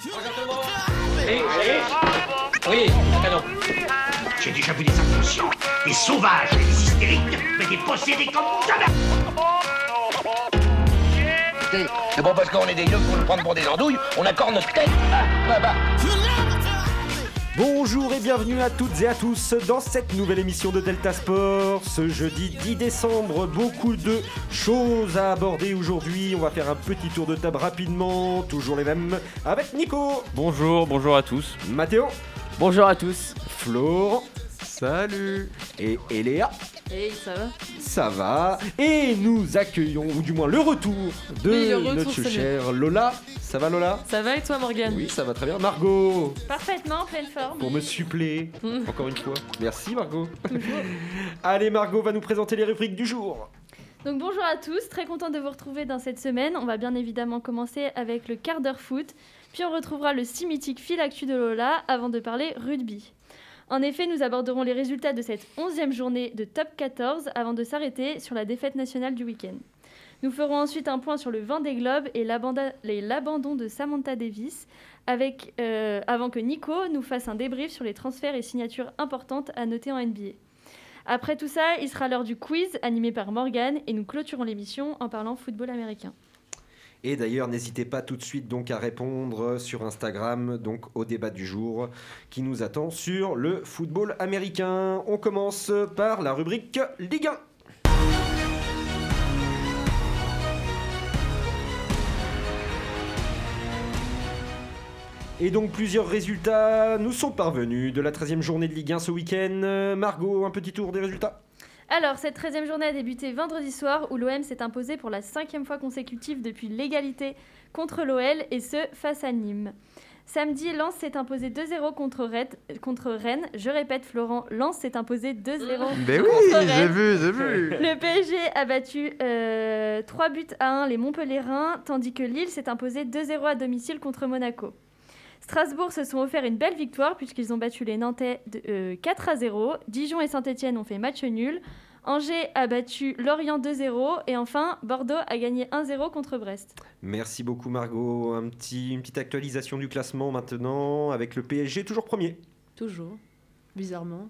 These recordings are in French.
Oui, oui, canon. J'ai déjà vu des inconscients, des sauvages, des hystériques, mais des possédés comme jamais C'est bon parce qu'on est des yeux pour nous prendre pour des andouilles, on accorde notre tête. Ah, bah, bah. Bonjour et bienvenue à toutes et à tous dans cette nouvelle émission de Delta Sport. Ce jeudi 10 décembre, beaucoup de choses à aborder aujourd'hui. On va faire un petit tour de table rapidement, toujours les mêmes, avec Nico, Bonjour, bonjour à tous. Mathéo, Bonjour à tous. Florent Salut et Eléa. Hey, ça va Ça va Et nous accueillons, ou du moins le retour de Oui, le retour, notre chère Lola. Ça va Lola? Ça va et toi, Morgane? Oui, ça va très bien. Margot, Parfaitement, pleine forme. pour me suppléer, Mm. encore une fois. Merci Margot. Allez, Margot va nous présenter les rubriques du jour. Donc bonjour à tous, très content de vous retrouver dans cette semaine. On va bien évidemment commencer avec le quart d'heure foot, puis on retrouvera le si mythique fil actu de Lola avant de parler rugby. En effet, nous aborderons les résultats de cette 11e journée de top 14 avant de s'arrêter sur la défaite nationale du week-end. Nous ferons ensuite un point sur le vent des globes et l'abandon de Samantha Davis, avec, euh, avant que Nico nous fasse un débrief sur les transferts et signatures importantes à noter en NBA. Après tout ça, il sera l'heure du quiz animé par Morgan et nous clôturons l'émission en parlant football américain. Et d'ailleurs, n'hésitez pas tout de suite donc à répondre sur Instagram donc au débat du jour qui nous attend sur le football américain. On commence par la rubrique Ligue 1. Et donc plusieurs résultats nous sont parvenus de la 13e journée de Ligue 1 ce week-end. Margot, un petit tour des résultats? Alors, cette 13e journée a débuté vendredi soir où l'OM s'est imposé pour la cinquième fois consécutive depuis l'égalité contre l'OL et ce face à Nîmes. Samedi, Lens s'est imposé 2-0 contre, Red- contre Rennes. Je répète, Florent, Lens s'est imposé 2-0 Mais oui, j'ai vu, j'ai vu Le PSG a battu euh, 3 buts à 1 les Montpellierins, tandis que Lille s'est imposé 2-0 à domicile contre Monaco. Strasbourg se sont offert une belle victoire puisqu'ils ont battu les Nantais de, euh, 4 à 0. Dijon et Saint-Etienne ont fait match nul. Angers a battu Lorient 2-0. Et enfin, Bordeaux a gagné 1-0 contre Brest. Merci beaucoup Margot. Un petit, une petite actualisation du classement maintenant avec le PSG toujours premier. Toujours. Bizarrement.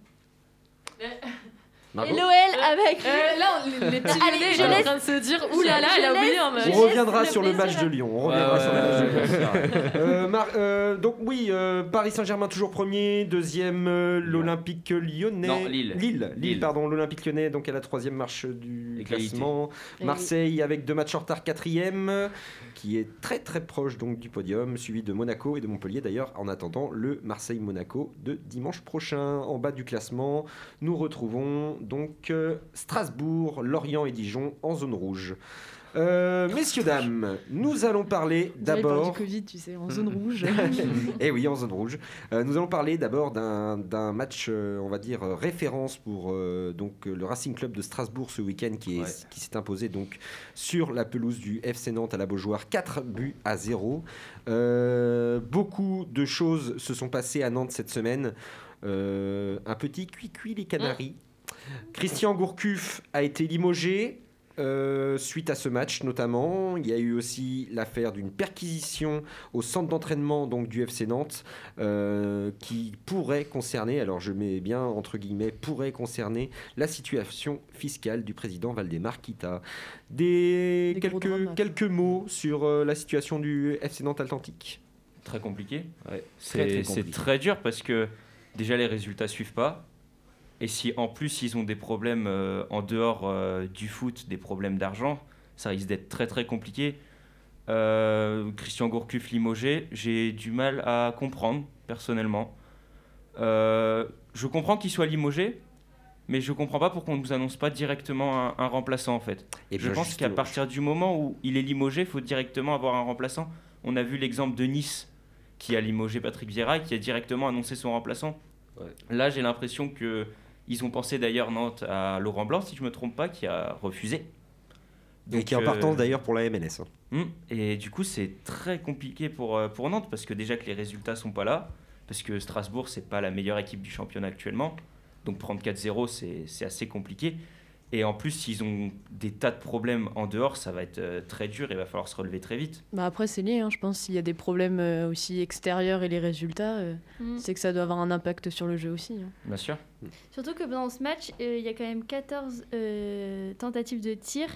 Et l'OL avec... Euh, là, on- les petits Lyonnais, je ils sont en laisse- train de se dire je- Ouh là là, je elle a oublié laisse- un match. je On reviendra sur le match de Lyon. On reviendra Ouais, sur le match de Lyon. Euh, Mar- euh, donc oui, euh, Paris Saint-Germain toujours premier, deuxième euh, l'Olympique Lyonnais. Non, Lille. Lille, Lille, Lille. pardon, l'Olympique Lyonnais donc à la troisième marche du Égalité. classement. Et Marseille avec deux matchs en retard quatrième, qui est très très proche donc du podium, suivi de Monaco et de Montpellier d'ailleurs. En attendant le Marseille-Monaco de dimanche prochain. En bas du classement, nous retrouvons donc euh, Strasbourg, Lorient et Dijon en zone rouge. Euh, messieurs dames, nous allons parler d'abord. du Covid, tu sais, en zone rouge. Eh oui, en zone rouge. Euh, nous allons parler d'abord d'un match, euh, on va dire, référence pour euh, donc, le Racing Club de Strasbourg ce week-end qui est- Ouais. qui s'est imposé donc, sur la pelouse du FC Nantes à la Beaujoire, 4 buts à 0. Euh, beaucoup de choses se sont passées à Nantes cette semaine. Euh, un petit cuit-cuit les Canaries. Christian Gourcuff a été limogé. euh, suite à ce match notamment, il y a eu aussi l'affaire d'une perquisition au centre d'entraînement donc du FC Nantes euh, qui pourrait concerner, alors je mets bien entre guillemets, pourrait concerner la situation fiscale du président Valdemar Kita. Des, quelques, drames. quelques mots sur euh, la situation du FC Nantes Atlantique. Très compliqué. Ouais, C'est très, très dur parce que déjà les résultats suivent pas. Et si en plus ils ont des problèmes euh, en dehors euh, du foot, des problèmes d'argent, ça risque d'être très très compliqué. Euh, Christian Gourcuff limogé, j'ai du mal à comprendre personnellement. Je comprends qu'il soit limogé, mais je comprends pas pourquoi on ne nous annonce pas directement un, un remplaçant en fait. Et Je pense qu'à partir du moment où il est limogé, il faut directement avoir un remplaçant. On a vu l'exemple de Nice qui a limogé Patrick Vieira et qui a directement annoncé son remplaçant. Ouais. Là, j'ai l'impression que ils ont pensé d'ailleurs Nantes à Laurent Blanc, si je me trompe pas, qui a refusé. Et qui est en euh, partance d'ailleurs pour la MLS. hein. Hmm. Et du coup, c'est très compliqué pour, euh, pour Nantes parce que déjà que les résultats sont pas là, parce que Strasbourg, c'est pas la meilleure équipe du championnat actuellement. Donc prendre 4-0, c'est c'est assez compliqué. Et en plus, s'ils ont des tas de problèmes en dehors, ça va être euh, très dur. Il va falloir se relever très vite. Bah après, c'est lié, hein, je pense. S'il y a des problèmes euh, aussi extérieurs et les résultats, euh, Mm. c'est que ça doit avoir un impact sur le jeu aussi. hein. Bien sûr. Surtout que dans ce match, euh, il y a quand même 14 euh, tentatives de tir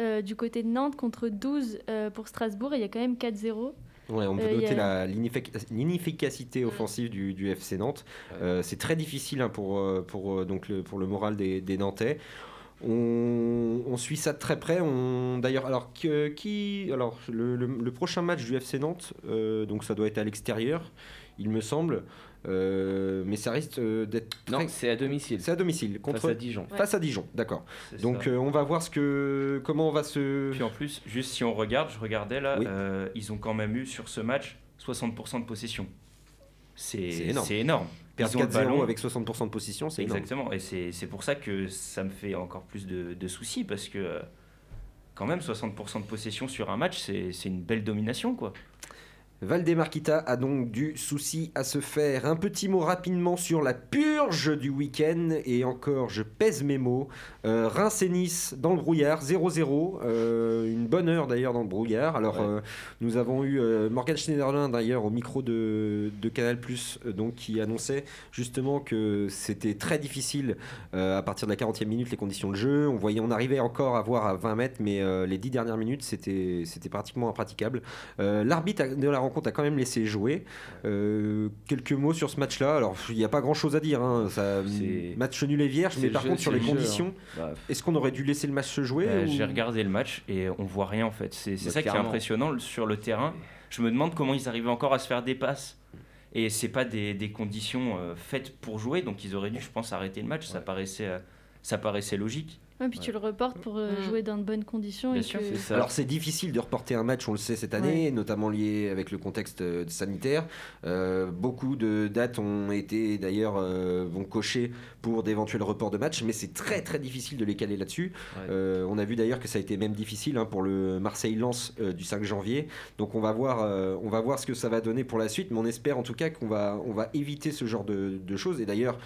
euh, du côté de Nantes contre 12 euh, pour Strasbourg et il y a quand même 4-0. Ouais, on peut Euh, noter a- l'inefficacité offensive du, du FC Nantes. Euh, c'est très difficile hein, pour, pour, donc le, pour le moral des, des Nantais. On, on suit ça de très près. On, d'ailleurs, alors, que- qui, alors le, le- le prochain match du FC Nantes, euh, donc ça doit être à l'extérieur, il me semble. Euh, mais ça risque euh, d'être. Non, très- c'est à domicile. c'est à domicile contre Face à Dijon. face à Dijon, d'accord. C'est Donc euh, on va voir ce que comment on va se. Puis en plus, juste si on regarde, je regardais là, Oui. euh, ils ont quand même eu sur ce match 60% de possession. C'est C'est énorme. c'est énorme. Perdre Ils ont le 4-0 ballon. avec 60% de position, c'est énorme. Exactement. Et c'est pour ça que ça me fait encore plus de, de soucis parce que euh, quand même 60% de possession sur un match, c'est c'est une belle domination quoi. Valdemarquita a donc du souci à se faire. Un petit mot rapidement sur la purge du week-end. Et encore, je pèse mes mots. Euh, Reims et Nice dans le brouillard, 0-0. Euh, une bonne heure d'ailleurs dans le brouillard. Alors, Ouais. euh, nous avons eu euh, Morgan Schneiderlin d'ailleurs au micro de, de Canal, donc qui annonçait justement que c'était très difficile à partir de la 40e minute les conditions de jeu. On voyait, on arrivait encore à voir à 20 mètres, mais les 10 dernières minutes c'était pratiquement impraticable. L'arbitre de la rencontre a quand même laissé jouer. Euh, quelques mots sur ce match-là. Alors, il n'y a pas grand-chose à dire. hein. Ça, match nul et vierge, mais par jeu, contre, sur les conditions, Bah, est-ce qu'on aurait dû laisser le match se jouer ou- J'ai regardé le match et on voit rien en fait. C'est Bah, ça qui est impressionnant sur le terrain. Je me demande comment ils arrivaient encore à se faire des passes. Et c'est pas des, des conditions euh, faites pour jouer, donc ils auraient dû, je pense, arrêter le match. Ça paraissait, euh, ça paraissait logique. Ouais, puis tu le reportes pour euh, Mm. jouer dans de bonnes conditions. Bien et sûr, que- c'est ça. Alors c'est difficile de reporter un match, on le sait cette année, notamment lié avec le contexte euh, sanitaire. Euh, beaucoup de dates ont été d'ailleurs euh, vont cocher pour d'éventuels reports de matchs, mais c'est très très difficile de les caler là-dessus. Ouais. Euh, on a vu d'ailleurs que ça a été même difficile hein, pour le Marseille-Lens euh, du 5 janvier. Donc on va voir, euh, on va voir ce que ça va donner pour la suite, mais on espère en tout cas qu'on va, on va éviter ce genre de, de choses. Et d'ailleurs.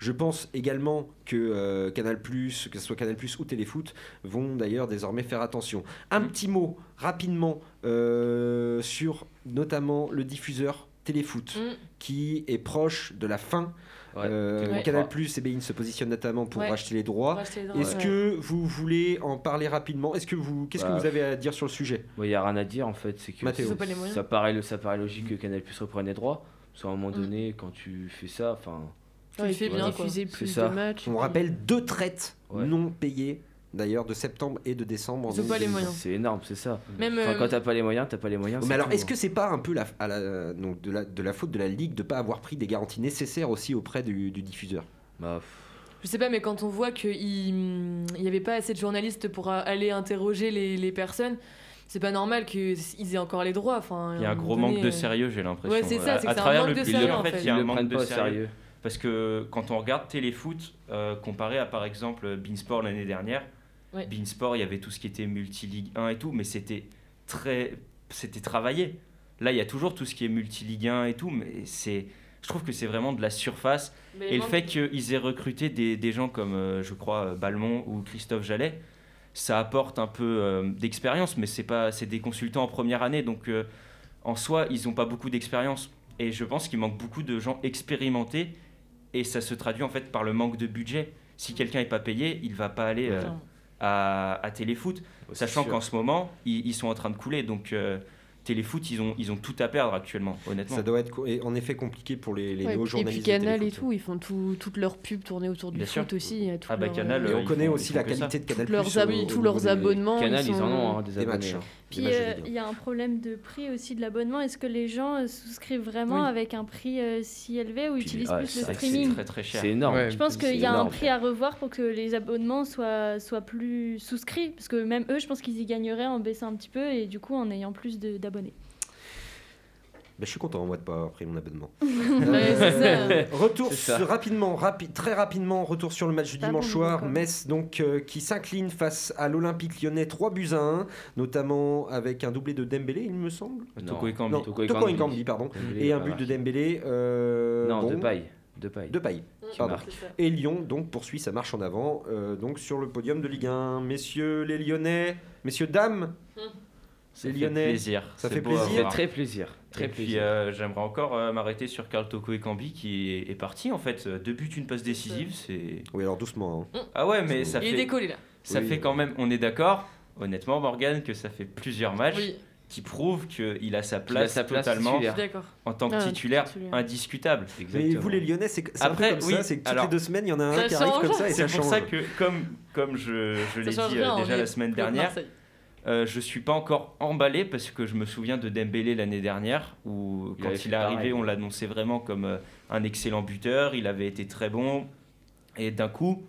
Je pense également que euh, Canal+, que ce soit Canal+, ou Téléfoot, vont d'ailleurs désormais faire attention. Un petit mot rapidement euh, sur notamment le diffuseur Téléfoot, Mm. qui est proche de la fin. Ouais. Euh, Ouais. Canal+, et BeIN se positionnent notamment pour Ouais. racheter les droits. Est-ce ouais. que vous voulez en parler rapidement? Est-ce que vous, qu'est-ce Bah, que vous avez à dire sur le sujet? Il n'y a rien à dire en fait. C'est que Mathéo. Moyens. ça paraît, ça paraît logique que Canal Plus reprenne les droits. Parce qu'à un moment Mm. donné, quand tu fais ça, enfin. Ouais, il fait Voilà, bien quoi. diffuser C'est plus ça. de matchs. On rappelle deux traites Ouais. non payées, d'ailleurs, de septembre et de décembre. Ils ont pas les 2020. moyens. C'est énorme, c'est ça. Même, Enfin, euh, quand t'as pas les moyens, t'as pas les moyens. Mais c'est alors, est-ce hein. que c'est pas un peu la, à la- donc de, la, de la faute de la Ligue de pas avoir pris des garanties nécessaires aussi auprès du, du diffuseur? Bah, Je sais pas, mais quand on voit qu'il n'y avait pas assez de journalistes pour aller interroger les, les personnes, c'est pas normal qu'ils aient encore les droits. Enfin, Il y a un gros donné, manque de euh, sérieux, j'ai l'impression. Ouais, c'est ça, À- c'est à un travers manque le de sérieux, en fait, il y a un manque de sérieux. Parce que quand on regarde Téléfoot, euh, comparé à par exemple Beansport l'année dernière, Ouais. Beansport, il y avait tout ce qui était multi-ligue 1 et tout, mais c'était très, c'était travaillé. Là, il y a toujours tout ce qui est multi-ligue 1 et tout, mais c'est, je trouve que c'est vraiment de la surface. mais Et le fait qu'ils aient recruté des, des gens comme, euh, je crois, Balmont ou Christophe Jallet, ça apporte un peu euh, d'expérience, mais c'est pas, c'est des consultants en première année, donc euh, en soi, ils n'ont pas beaucoup d'expérience. Et je pense qu'il manque beaucoup de gens expérimentés, et ça se traduit en fait par le manque de budget. Si quelqu'un n'est pas payé, il va pas aller euh, à, à Téléfoot, sachant qu'en ce moment, ils, ils sont en train de couler, donc euh, Téléfoot, ils ont, ils ont tout à perdre actuellement, honnêtement. Ça doit être en effet compliqué pour les, les Ouais, nouveaux et journalistes. puis Canal et Téléfoot. tout, ils font tout, toutes leurs pubs tourner autour du Bien foot sûr. aussi. Ah bah, leurs, Canal, Et euh, on connaît font- aussi la ça. qualité de Canal+. tous leurs, ab- au tous leurs abonnements. Canal, ils, sont- en ont hein, des, des abonnés. matchs, hein. Puis euh, il y a un problème de prix aussi de l'abonnement. Est-ce que les gens euh, souscrivent vraiment Oui. avec un prix euh, si élevé ou Puis, utilisent ouais, plus le c'est streaming? très très cher. C'est énorme. Ouais. Je pense qu'il y a un prix à revoir pour que les abonnements soient, soient plus souscrits. Parce que même eux, je pense qu'ils y gagneraient en baissant un petit peu et du coup en ayant plus de- d'abonnés. Bah, je suis content moi de pas avoir pris mon abonnement. Ouais. Retour sur- rapidement, rapi- très rapidement, retour sur le match du dimanche soir. Metz donc euh, qui s'incline face à l'Olympique Lyonnais 3 buts à 1, notamment avec un doublé de Dembélé, il me semble. Non. Toko Ekambi. Toko pardon. Dembélé, Et un but de. Dembélé. euh, Non, bon, de paille. De paille. de paille. Pardon. Et Lyon donc poursuit sa marche en avant euh, donc sur le podium de Ligue 1. Messieurs les Lyonnais, messieurs dames, Ça les fait Lyonnais, plaisir. ça C'est fait plaisir. Ça fait très plaisir. Très Et puis plaisir. euh, j'aimerais encore euh, m'arrêter sur Carl Toko et Cambi qui est, est parti en fait. Deux buts, une passe décisive, c'est. Oui alors doucement. hein. Ah ouais, mais ça Il est fait, décollé là. ça Oui. fait quand même. On est d'accord, honnêtement, Morgan, que ça fait plusieurs matchs Oui, qui prouvent qu'il a sa Qu'il a place sa place totalement en tant que Ah, titulaire titulaire. indiscutable. Mais vous les Lyonnais c'est c'est Après, comme oui, ça, c'est que toutes alors- les deux semaines il y en a un qui arrive comme ça et C'est ça pour change. ça que, comme, comme je, je l'ai dit rien, euh, déjà est la semaine dernière, Marseille. Euh, je suis pas encore emballé parce que je me souviens de Dembélé l'année dernière où Il quand il est arrivé, pareil. on l'annonçait vraiment comme euh, un excellent buteur, il avait été très bon et d'un coup,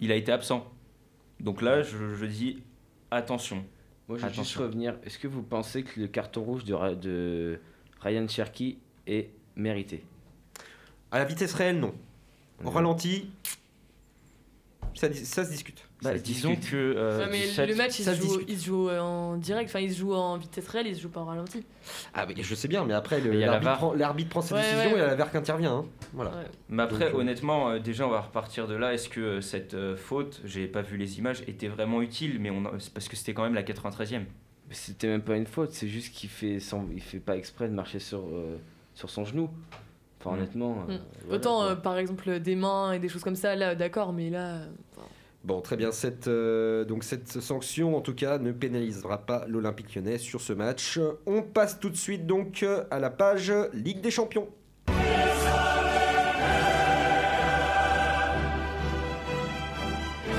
il a été absent. Donc là, je, je dis attention. Moi, je veux juste revenir. Est-ce que vous pensez que le carton rouge de, de Ryan Cherky est mérité? À la vitesse réelle non. En Ouais. ralenti ça, ça se discute. Bah, disons que euh, le match, il se, joue, discute. il se joue en direct, enfin, il se joue en vitesse réelle, il se joue pas en ralenti. Ah mais je sais bien mais après la l'arbitre prend, l'arbitre prend ses Ouais, décisions ouais, et il y a ouais. la VAR qui intervient. hein. Voilà. Ouais. Mais après, Donc, euh, honnêtement, euh, déjà, on va repartir de là. Est-ce que euh, cette euh, faute, j'ai pas vu les images, était vraiment utile? Mais on parce que c'était quand même la 93e. Mais C'était même pas une faute, c'est juste qu'il fait, sans- il fait pas exprès de marcher sur, euh, sur son genou. Enfin, Mm. honnêtement. euh, Mm. voilà, Autant, euh, par exemple, des mains et des choses comme ça, là, d'accord, mais là. euh, enfin, Bon, très bien. Cette, euh, donc cette sanction, en tout cas, ne pénalisera pas l'Olympique lyonnais sur ce match. On passe tout de suite donc à la page Ligue des Champions.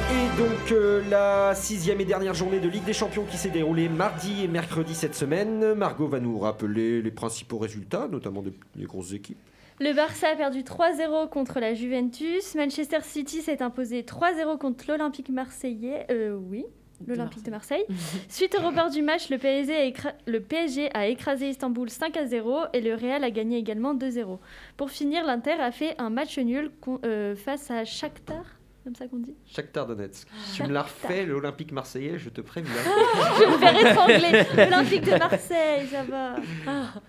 Et donc euh, la sixième et dernière journée de Ligue des Champions qui s'est déroulée mardi et mercredi cette semaine. Margot va nous rappeler les principaux résultats, notamment des, des grosses équipes. Le Barça a perdu 3-0 contre la Juventus. Manchester City s'est imposé 3-0 contre l'Olympique marseillais. Euh, oui, l'Olympique de Marseille. Suite au report du match, le PSG, a écra- le PSG a écrasé Istanbul 5 à 0 et le Real a gagné également 2-0. Pour finir, l'Inter a fait un match nul con- euh, face à Shakhtar, comme ça qu'on dit. Shakhtar Donetsk. Tu me l'as refait, l'Olympique marseillais, je te préviens. Je vais me faire étrangler. L'Olympique de Marseille, ça va.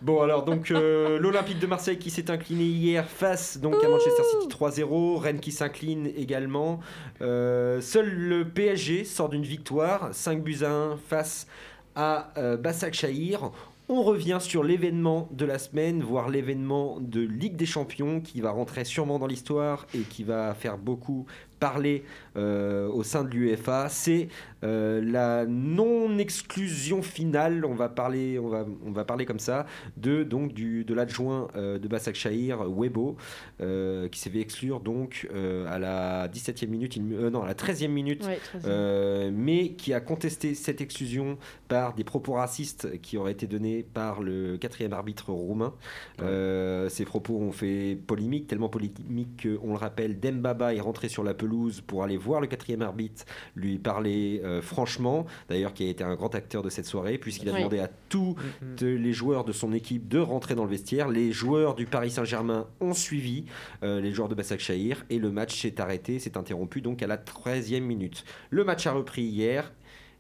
Bon alors donc euh, l'Olympique de Marseille qui s'est incliné hier face donc à Manchester City 3-0, Rennes qui s'incline également. Euh, seul le PSG sort d'une victoire, 5 buts à 1 face à euh, Bassak Shahir. On revient sur l'événement de la semaine, voire l'événement de Ligue des Champions qui va rentrer sûrement dans l'histoire et qui va faire beaucoup parler euh, au sein de l'UEFA. C'est euh, la non-exclusion finale, on va parler, on va, on va parler comme ça, de, donc, du, de l'adjoint euh, de Bassak Shahir, Webo, euh, qui s'est fait exclure donc euh, à la 17e minute, il euh, non, à la 13e minute Ouais, euh, mais qui a contesté cette exclusion par des propos racistes qui auraient été donnés par le quatrième arbitre roumain. Euh, ces propos ont fait polémique, tellement polémique qu'on le rappelle, Dembaba est rentré sur la pelouse pour aller voir le quatrième arbitre, lui parler euh, franchement, d'ailleurs qui a été un grand acteur de cette soirée, puisqu'il a Oui. demandé à tous les joueurs de son équipe de rentrer dans le vestiaire. Les joueurs du Paris Saint-Germain ont suivi euh, les joueurs de Bassak Shahir et le match s'est arrêté, s'est interrompu donc à la 13e minute. Le match a repris hier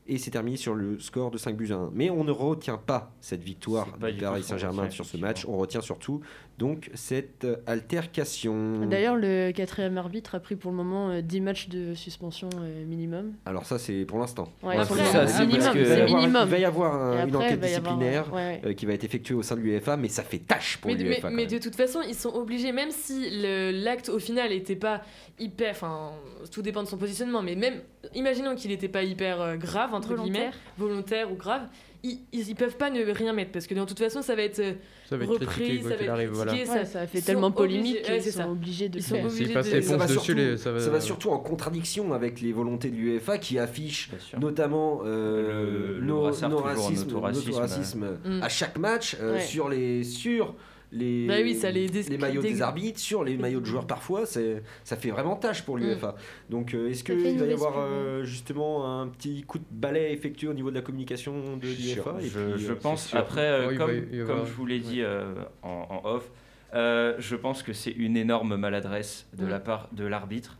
et s'est terminé sur le score de 5 buts à 1. Mais on ne retient pas cette victoire C'est pas du Paris Saint-Germain sur ce match. On retient surtout donc cette euh, altercation. D'ailleurs, le quatrième arbitre a pris pour le moment euh, 10 matchs de suspension euh, minimum. Alors ça c'est pour l'instant. Ouais, après, c'est ça, c'est minimum, parce que- Il va y avoir- minimum. Il va y avoir un- Et une enquête avoir, disciplinaire ouais, ouais. euh, qui va être effectuée au sein de l'UEFA, mais ça fait tâche pour Mais, mais, l'UEFA. mais de toute façon, ils sont obligés, même si le- l'acte au final n'était pas hyper. Enfin, tout dépend de son positionnement, mais même, imaginons qu'il n'était pas hyper euh, grave, entre guillemets, Volontaire. volontaire ou grave, ils, ils, peuvent pas ne rien mettre, parce que de toute façon, ça va être euh, Ça va être repris, ça va être arrive. Voilà. critiqué, Ouais, ça a fait tellement polémique ouais, qu'ils sont ça. obligés de Ils le sont faire. de- ça va, surtout, les- ça va- ça va surtout en contradiction avec les volontés de l'UEFA qui affiche notamment euh, Le- le nos, racismes, racisme à chaque match euh, Ouais. sur les sur les, Bah oui, ça les les maillots des arbitres, sur les maillots de joueurs parfois, c'est ça fait vraiment tâche pour l'UEFA. Donc euh, est-ce qu'il va y avoir euh, justement un petit coup de balai effectué au niveau de la communication de l'UEFA et Je, puis, je euh, pense, après, euh, va comme, comme je vous l'ai dit euh, en, en off, euh, je pense que c'est une énorme maladresse de Mm. la part de l'arbitre.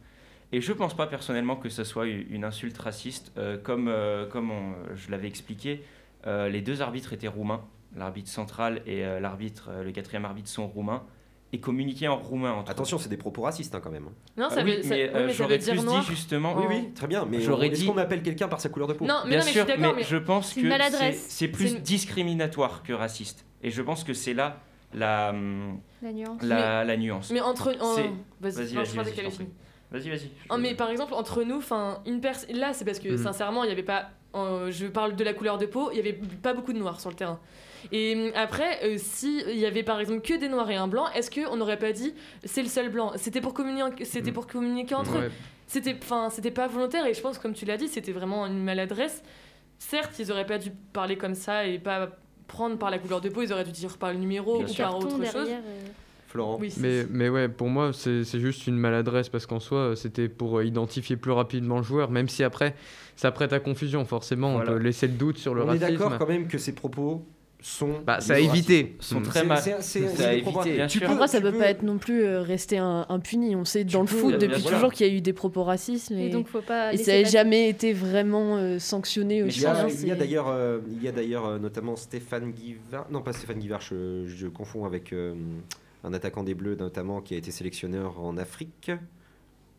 Et je pense pas personnellement que ce soit une une insulte raciste. Euh, comme euh, comme on- je l'avais expliqué, euh, les deux arbitres étaient roumains. L'arbitre central et euh, l'arbitre, euh, le quatrième arbitre sont roumains. et communiquer en roumain entre eux. Attention, c'est des propos racistes hein, quand même. Non, ça Ah oui, veut, ça- mais oui, euh, mais ça j'aurais veut dire plus noir. dit justement. Oui, oui, très bien. Mais J'aurais on- est-ce dit- qu'on appelle quelqu'un par sa couleur de peau? Non, mais Bien non, mais sûr, je suis mais mais je pense C'est que une c'est maladresse. c'est plus une- discriminatoire que raciste. Et je pense que c'est là la, hum, La nuance. la, la nuance. Mais entre. en- Vas-y, vas-y, je crois vas-y. Vas-y. Oh, mais par exemple, entre nous, enfin, une personne. Là, c'est parce que Mhm. sincèrement, il n'y avait pas. euh, je parle de la couleur de peau, il n'y avait pas beaucoup de noirs sur le terrain. Et hum, après, euh, si il y avait par exemple que des noirs et un blanc, est-ce qu'on n'aurait pas dit c'est le seul blanc? C'était pour communiquer, c'était Mhm. pour communiquer entre eux. C'était, enfin, c'était pas volontaire. Et je pense, comme tu l'as dit, c'était vraiment une maladresse. Certes, ils auraient pas dû parler comme ça et pas prendre par la couleur de peau. Ils auraient dû dire par le numéro Bien ou sûr. par autre chose. derrière, euh, Florent. Oui, Mais, mais ouais, pour moi, c'est c'est juste une maladresse parce qu'en soi, c'était pour euh, identifier plus rapidement le joueur, même si après, ça prête à confusion, forcément. Voilà. On peut laisser le doute sur le on est racisme. d'accord quand même que ces propos sont. Bah, ça a évité. sont Mm. très mal. c'est- c'est- Ça Tu tu peut peux- pas être non plus euh, resté un- impuni. On sait dans le peux, foot depuis sûr. toujours qu'il y a eu des propos racistes. Et Et, donc, faut pas. et ça n'a jamais été vraiment euh, sanctionné aussi. Il y a, d'ailleurs, euh, il y a d'ailleurs euh, notamment Stéphane Guivard, non pas Stéphane Guivard, je, je confonds avec un attaquant des Bleus notamment qui a été sélectionneur en Afrique,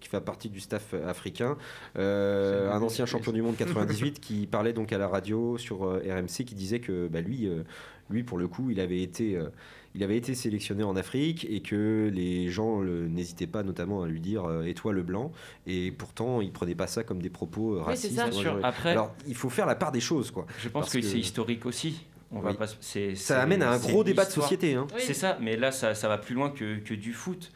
qui fait partie du staff africain, euh, un ancien champion du monde 98 qui parlait donc à la radio sur euh, RMC qui disait que bah, lui, euh, lui pour le coup, il avait été euh, il avait été sélectionné en Afrique et que les gens le- n'hésitaient pas notamment à lui dire euh, et toi le blanc? Et pourtant il prenait pas ça comme des propos euh, Oui, c'est racistes. ça. Sûr. Après, Alors, il faut faire la part des choses, quoi. je pense que- c'est historique aussi. On va Oui. pas, se- c'est- Ça amène à un gros débat de société. Hein. Oui. C'est ça, mais là, ça, ça va plus loin que, que du foot.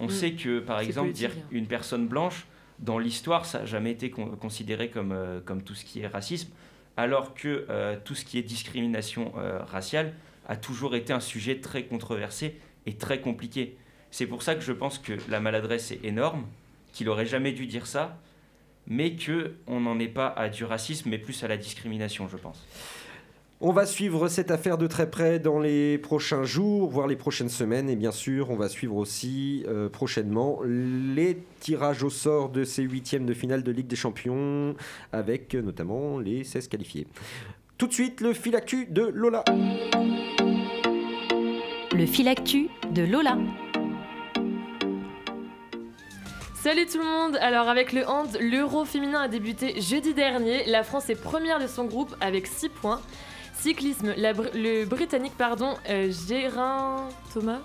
On Mm. sait que, par exemple, dire hein. une personne blanche, dans l'histoire, ça n'a jamais été con- considéré comme, euh, comme tout ce qui est racisme, alors que euh, tout ce qui est discrimination euh, raciale a toujours été un sujet très controversé et très compliqué. C'est pour ça que je pense que la maladresse est énorme, qu'il aurait jamais dû dire ça, mais que on n'en est pas à du racisme, mais plus à la discrimination, je pense. On va suivre cette affaire de très près dans les prochains jours, voire les prochaines semaines. Et bien sûr, on va suivre aussi euh, prochainement les tirages au sort de ces huitièmes de finale de Ligue des Champions, avec euh, notamment les 16 qualifiés. Tout de suite, le fil actu de Lola. Le fil actu de Lola. Salut tout le monde Alors avec le hand, l'Euro féminin a débuté jeudi dernier. La France est première de son groupe avec 6 points. Cyclisme, le Britannique pardon, euh, Gérin Thomas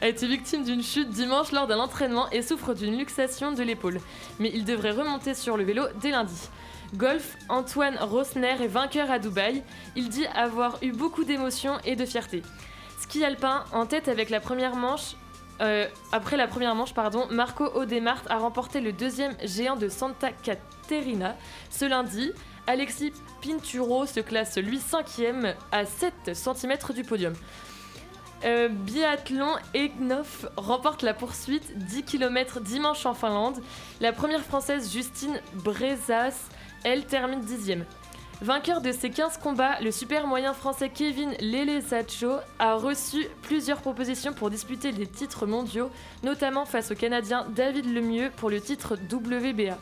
a été victime d'une chute dimanche lors d'un entraînement et souffre d'une luxation de l'épaule. Mais il devrait remonter sur le vélo dès lundi. Golf, Antoine Rosner est vainqueur à Dubaï. Il dit avoir eu beaucoup d'émotions et de fierté. Ski alpin, en tête avec la première manche, euh, après la première manche, pardon, Marco Odermatt a remporté le deuxième géant de Santa Caterina ce lundi. Alexis Pinturo se classe lui cinquième à 7 cm du podium. Euh, biathlon, Egnoff remporte la poursuite 10 km dimanche en Finlande. La première française Justine Brezas, elle termine dixième. Vainqueur de ces 15 combats, le super moyen français Kevin Lelesacho a reçu plusieurs propositions pour disputer les titres mondiaux, notamment face au Canadien David Lemieux pour le titre WBA.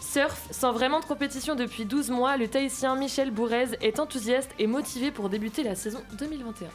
Surf, sans vraiment de compétition depuis 12 mois, le Tahitien Michel Bourrez est enthousiaste et motivé pour débuter la saison 2021.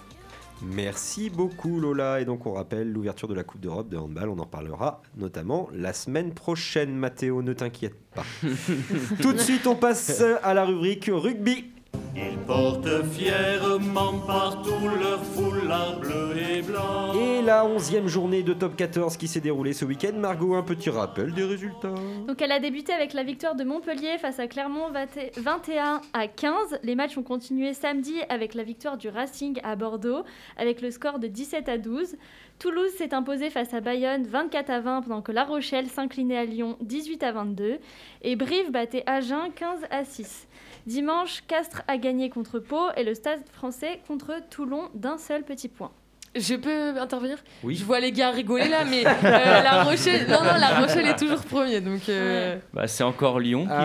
Merci beaucoup Lola. Et donc on rappelle l'ouverture de la Coupe d'Europe de handball. On en reparlera notamment la semaine prochaine. Mathéo, ne t'inquiète pas. Tout de suite, on passe à la rubrique rugby. Ils portent fièrement partout leur foulard bleu et blanc. Et la onzième journée de top 14 qui s'est déroulée ce week-end. Margot, un petit rappel des résultats. Donc elle a débuté avec la victoire de Montpellier face à Clermont 20 21 à 15. Les matchs ont continué samedi avec la victoire du Racing à Bordeaux avec le score de 17 à 12. Toulouse s'est imposé face à Bayonne 24 à 20 pendant que La Rochelle s'inclinait à Lyon 18 à 22 et Brive battait Agen 15 à 6. Dimanche, Castres a gagné contre Pau et le Stade français contre Toulon d'un seul petit point. Je peux intervenir? Oui. Je vois les gars rigoler là, mais euh, La Rochelle, non non, La Rochelle est toujours premier, donc. euh, Bah, c'est encore Lyon qui Ah,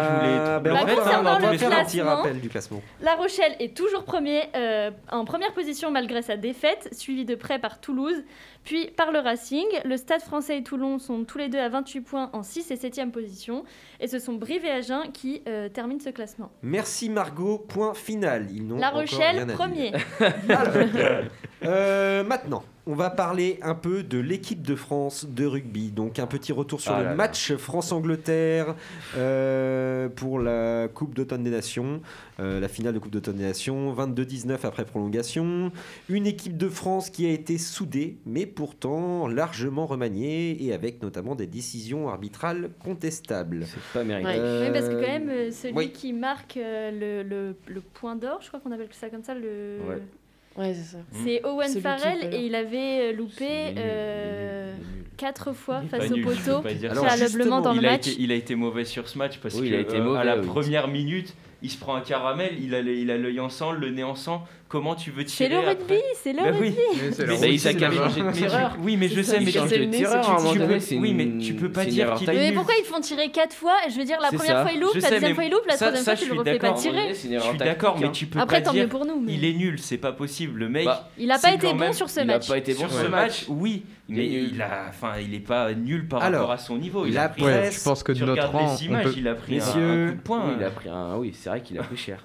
joue ben, les on va Bah, faire, on va faire un petit classement- rappel du classement. La Rochelle est toujours premier, euh, en première position malgré sa défaite, suivi de près par Toulouse, puis par le Racing. Le Stade français et Toulon sont tous les deux à 28 points en 6 et 7e position. Et ce sont Brive et Agen qui euh, terminent ce classement. Merci Margot. Point final. Ils n'ont La Rochelle, rien à dire. premier. Alors, Euh, maintenant, on va parler un peu de l'équipe de France de rugby. Donc un petit retour sur Ah le là match France-Angleterre euh, pour la Coupe d'automne des Nations, euh, la finale de Coupe d'automne des Nations, 22-19 après prolongation. Une équipe de France qui a été soudée, mais pourtant largement remaniée et avec notamment des décisions arbitrales contestables. C'est pas mérité. Oui, Euh, parce que quand même, celui oui. qui marque le, le- le point d'or, je crois qu'on appelle ça comme ça, le... Ouais. Ouais, c'est ça. c'est Owen Celui Farrell et il avait euh, loupé euh, quatre fois face au poteau, préalablement dans le il, a match. été, il a été mauvais sur ce match parce Oui, a été euh, la oui. première minute, il se prend un caramel, a il a l'œil en sang, le nez en sang. Comment tu veux C'est tirer le rugby, c'est le Bah rugby. oui. Mais c'est c'est- routine, s'est qu'à changer de Mais tu- tireur. Oui, mais je C'est sais, mais change de tireur, c'est c'est oui, mais tu peux pas c'est dire qu'il est Mais pourquoi ils font tirer quatre fois Je veux dire, la C'est première fois il loupe, la deuxième fois il loupe, la troisième fois tu le refais pas tirer. C'est Je suis d'accord, mais hein. tu peux Après, pas tant mieux dire pour nous. mais- il est nul, c'est pas possible. Le mec, Bah, Il a c'est pas été bon sur ce il a match. pas été bon sur ce match, oui, mais il a, enfin, il est pas nul par Alors, rapport à son niveau. Il a pris, je pense que de notre rang, il a pris un- coup de poing. Oui, il a pris un. Oui, c'est vrai qu'il a pris cher.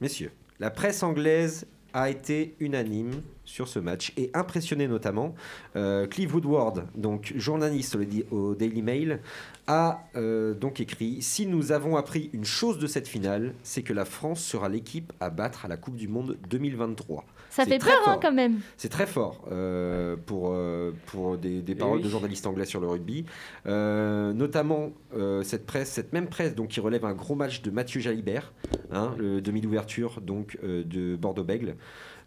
Messieurs, la presse anglaise a été unanime sur ce match et impressionné notamment. Euh, Clive Woodward, donc journaliste au, Daily Mail, a euh, donc écrit Si nous avons appris une chose de cette finale, c'est que la France sera l'équipe à battre à la Coupe du Monde 2023. Ça C'est fait très peur hein, fort. quand même. C'est très fort euh, pour, euh, pour des, des paroles oui. de journalistes anglais sur le rugby. Euh, notamment euh, cette presse, cette même presse donc, qui relève un gros match de Mathieu Jalibert, hein, le demi d'ouverture donc euh, de Bordeaux-Bègle.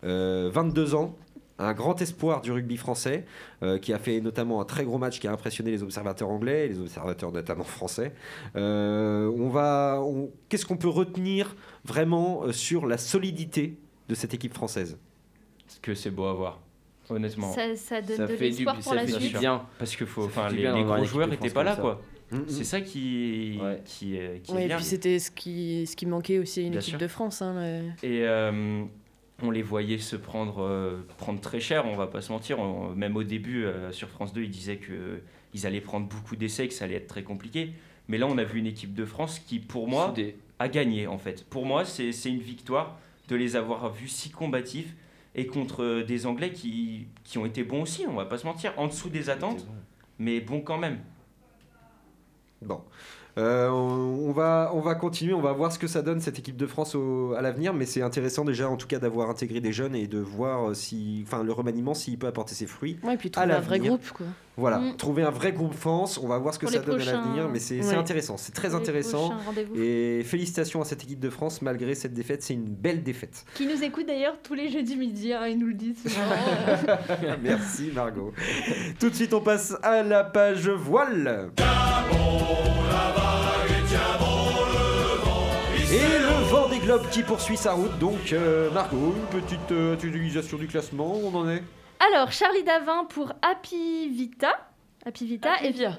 Euh, 22 ans, un grand espoir du rugby français, euh, qui a fait notamment un très gros match qui a impressionné les observateurs anglais, et les observateurs notamment français. Euh, on va, on- qu'est-ce qu'on peut retenir vraiment euh, sur la solidité de cette équipe française? Parce que c'est beau à voir, honnêtement. Ça, ça donne Ça de fait du, l'espoir pour ça la fait du suite. bien. Parce que faut, enfin, les, bien les gros joueurs n'étaient pas France là, quoi. Mhm. C'est ça qui, Ouais. qui, est- qui est Ouais, et bien. puis c'était ce qui, ce qui manquait aussi à une Bien équipe sûr. de France. Hein, le- Et euh, on les voyait se prendre, euh, prendre très cher, on va pas se mentir. On- même au début, euh, sur France 2, ils disaient qu'ils allaient prendre beaucoup d'essais, que ça allait être très compliqué. Mais là, on a vu une équipe de France qui, pour moi, Soudé. a gagné, en fait. Pour moi, c'est c'est une victoire de les avoir vus si combatifs et contre des Anglais qui, qui ont été bons aussi, on va pas se mentir. En dessous des attentes, mais bons quand même. Bon. Euh, on, on va, on va continuer, on va voir ce que ça donne cette équipe de France au- à l'avenir, mais c'est intéressant déjà en tout cas d'avoir intégré des jeunes et de voir euh, si, enfin le remaniement s'il peut apporter ses fruits. Ouais, et puis À trouver un vrai l'avenir. groupe. Quoi. Voilà, Mm. trouver un vrai groupe France, on va voir ce que Pour ça donne à l'avenir, mais c'est Ouais. intéressant, c'est très Pour intéressant. Et félicitations à cette équipe de France malgré cette défaite, c'est une belle défaite. Qui nous écoute d'ailleurs tous les jeudis midi, hein, ils nous le disent souvent. Merci Margot. Tout de suite on passe à la page voile. Et le vent des globes qui poursuit sa route. Donc euh, Margot, une petite euh, utilisation du classement, on en est Alors, Charlie Davin pour Happy Vita. Happy Vita.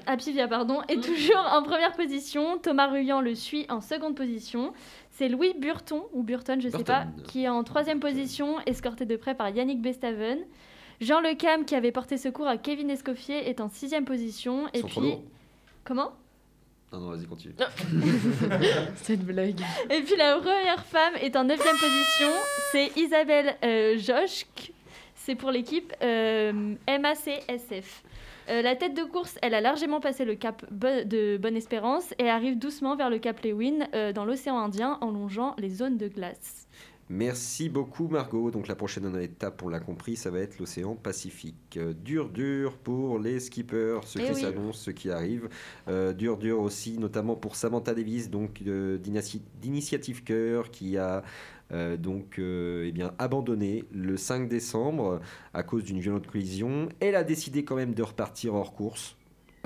Apivia, pardon, est toujours en première position. Thomas Ruyant le suit en seconde position. C'est Louis Burton, ou Burton, je sais Burton. pas, qui est en troisième position, escorté de près par Yannick Bestaven. Jean Lecam, qui avait porté secours à Kevin Escoffier, est en sixième position. Ils Et puis, comment? Non, non, vas-y, continue. Cette blague. Et puis la première femme est en neuvième position. C'est Isabelle euh, Joschk. C'est pour l'équipe euh, MACSF. Euh, la tête de course, elle a largement passé le cap Bo- de Bonne-Espérance et arrive doucement vers le cap Lewin euh, dans l'océan Indien en longeant les zones de glace. Merci beaucoup Margot. Donc la prochaine étape, on l'a compris, ça va être l'océan Pacifique. Euh, dur, dur pour les skippers, ceux Eh qui oui. s'annoncent, ceux qui arrivent. Euh, dur, dur aussi, notamment pour Samantha Davis, donc euh, d'Initiative Cœur, qui a euh, donc eh bien abandonné le 5 décembre à cause d'une violente collision. Elle a décidé quand même de repartir hors course.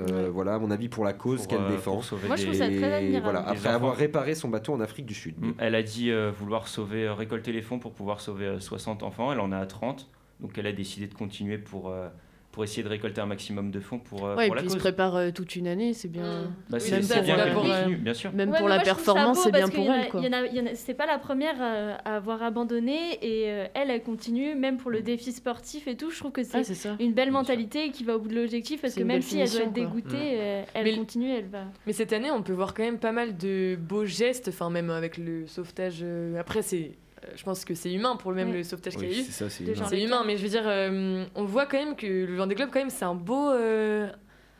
Euh, Voilà, à mon avis, pour la cause qu'elle euh, défend. Moi, je trouve ça très admirable. voilà, après enfants. avoir réparé son bateau en Afrique du Sud. Mm. Elle a dit euh, vouloir sauver, euh, récolter les fonds pour pouvoir sauver euh, 60 enfants. Elle en a 30. Donc elle a décidé de continuer pour, euh, pour essayer de récolter un maximum de fonds pour, euh, Ouais, et pour la puis il se cause. prépare euh, toute une année, c'est bien. Bah, Oui, c'est même c'est pour, bien qu'elle continue, bien sûr. Même Ouais, pour la performance, c'est bien pour elle. Quoi. il y en a- il y en a- C'est pas la première euh, à avoir abandonné et euh, elle, elle continue, même pour le défi sportif et tout. Je trouve que c'est Ah, une belle mentalité qui va au bout de l'objectif parce que même si elle doit être dégoûtée, euh, elle Mais- continue, elle va. Mais cette année, on peut voir quand même pas mal de beaux gestes, enfin même avec le sauvetage. Après, c'est je pense que c'est humain pour même Oui. le sauvetage Oui, qu'il y a eu. c'est ça, c'est humain. C'est humain, mais je veux dire, euh, on voit quand même que le Vendée Globe, quand même, c'est un beau. euh,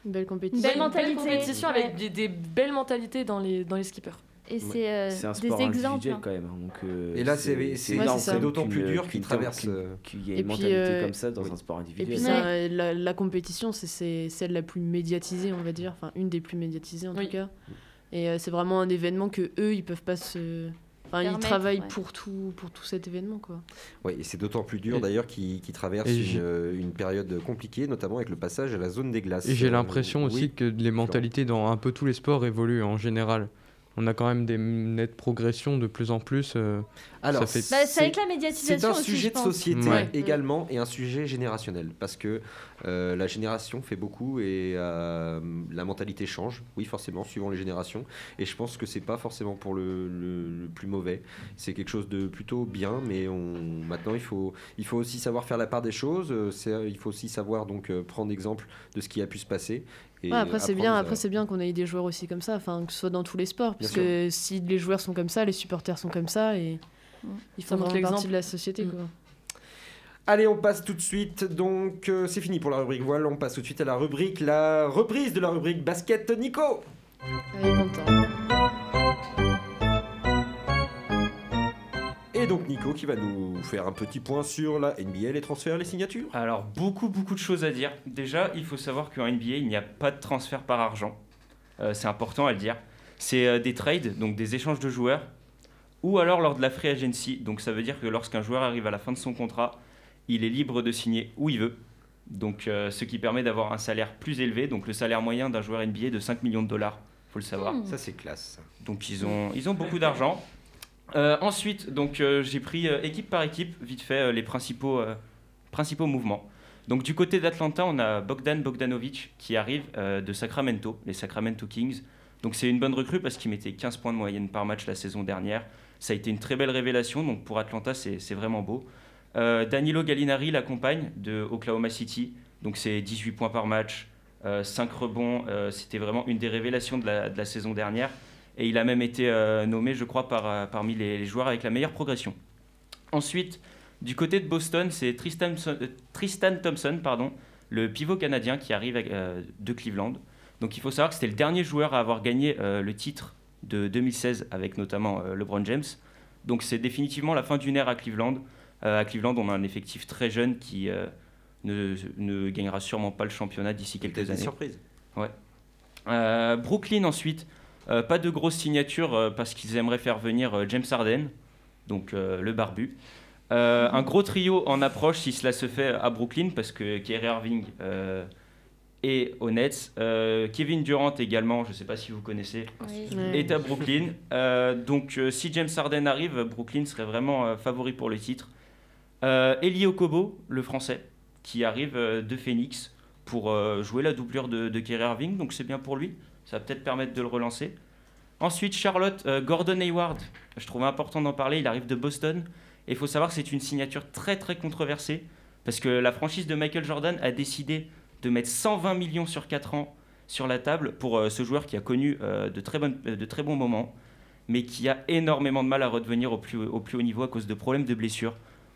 Une belle Une compétition. belle une mentalité. compétition Ouais. avec des, des belles mentalités dans les, dans les skippers. Et c'est euh, C'est un des sport exemples. individuel hein. quand même. hein, Donc, euh, Et là, c'est Ouais, d'autant plus dur qu'il traverse. euh, Qu'il y ait Et une puis, mentalité euh, comme ça dans oui. un sport Et individuel. puis ça, euh, la, la compétition, c'est- c'est celle la plus médiatisée, on va dire. Enfin, une des plus médiatisées en Oui. tout cas. Et euh, c'est vraiment un événement que eux, ils peuvent pas se. Enfin, ils travaillent ouais. pour tout, pour tout cet événement, quoi. Ouais, et c'est d'autant plus dur d'ailleurs qu'ils qu'ils traversent une, euh, une période compliquée, notamment avec le passage à la zone des glaces. Et j'ai Euh, l'impression aussi oui. que les mentalités dans un peu tous les sports évoluent en général. On a quand même des nettes progressions de plus en plus. euh, Alors, ça fait- Bah, c'est c'est- avec la C'est médiatisation un aussi, sujet je de société Ouais. également et un sujet générationnel parce que euh, la génération fait beaucoup et euh, la mentalité change, oui forcément suivant les générations et je pense que c'est pas forcément pour le, le- le plus mauvais, c'est quelque chose de plutôt bien mais on, maintenant il faut, il faut aussi savoir faire la part des choses, euh, c'est- il faut aussi savoir donc prendre exemple de ce qui a pu se passer. Et Ouais, après, c'est bien, après, c'est bien qu'on ait des joueurs aussi comme ça, enfin, que ce soit dans tous les sports. Bien Parce que si les joueurs sont comme ça, les supporters sont comme ça, et ils Ça font partie de la société, Mm. quoi. Allez, on passe tout de suite. Donc, euh, c'est fini pour la rubrique voile. On passe tout de suite à la rubrique, la reprise de la rubrique basket. Nico Allez, content. Et donc, Nico qui va nous faire un petit point sur la NBA, les transferts, les signatures. Alors, beaucoup, beaucoup de choses à dire. Déjà, il faut savoir qu'en NBA, il n'y a pas de transfert par argent. Euh, c'est important à le dire. C'est euh, des trades, donc des échanges de joueurs, ou alors lors de la free agency. Donc, ça veut dire que lorsqu'un joueur arrive à la fin de son contrat, il est libre de signer où il veut. Donc, euh, ce qui permet d'avoir un salaire plus élevé. Donc, le salaire moyen d'un joueur NBA est de 5 millions de dollars, faut le savoir. Hmm. Ça, c'est classe. Donc ils ont, ils ont beaucoup d'argent. Euh, ensuite, donc euh, j'ai pris euh, équipe par équipe, vite fait, les principaux, principaux mouvements. Donc du côté d'Atlanta, on a Bogdan Bogdanovic qui arrive de Sacramento, les Sacramento Kings. Donc c'est une bonne recrue parce qu'il mettait 15 points de moyenne par match la saison dernière. Ça a été une très belle révélation, donc pour Atlanta, c'est vraiment beau. Danilo Gallinari l'accompagne de Oklahoma City, donc c'est 18 points par match, 5 rebonds, c'était vraiment une des révélations de la, de la saison dernière. Et il a même été euh, nommé, je crois, par, euh, parmi les, les joueurs avec la meilleure progression. Ensuite, du côté de Boston, c'est Tristan, euh, Tristan Thompson, pardon, le pivot canadien qui arrive euh, de Cleveland. Donc il faut savoir que c'était le dernier joueur à avoir gagné euh, le titre de 2016 avec notamment euh, LeBron James. Donc c'est définitivement la fin d'une ère à Cleveland. Euh, à Cleveland, on a un effectif très jeune qui euh, ne, ne gagnera sûrement pas le championnat d'ici quelques années. surprises. Euh, Brooklyn ensuite, euh, pas de grosse signature euh, parce qu'ils aimeraient faire venir euh, James Harden, donc euh, le barbu. Euh, un gros trio en approche si cela se fait à Brooklyn parce que Kyrie Irving euh, est au Nets. Euh, Kevin Durant également, je ne sais pas si vous connaissez, Oui. Est à Brooklyn. Euh, donc euh, si James Harden arrive, Brooklyn serait vraiment euh, favori pour le titre. Euh, Eli Okobo, le français, qui arrive euh, de Phoenix pour euh, jouer la doublure de, de Kyrie Irving, donc c'est bien pour lui. Ça va peut-être permettre de le relancer. Ensuite, Charlotte, euh, Gordon Hayward, je trouvais important d'en parler, il arrive de Boston. Et il faut savoir que c'est une signature très très controversée, parce que la franchise de Michael Jordan a décidé de mettre 120 millions sur 4 ans sur la table pour euh, ce joueur qui a connu euh, de, très bons moments, mais qui a énormément de mal à redevenir au plus, au plus haut niveau à cause de problèmes de blessures.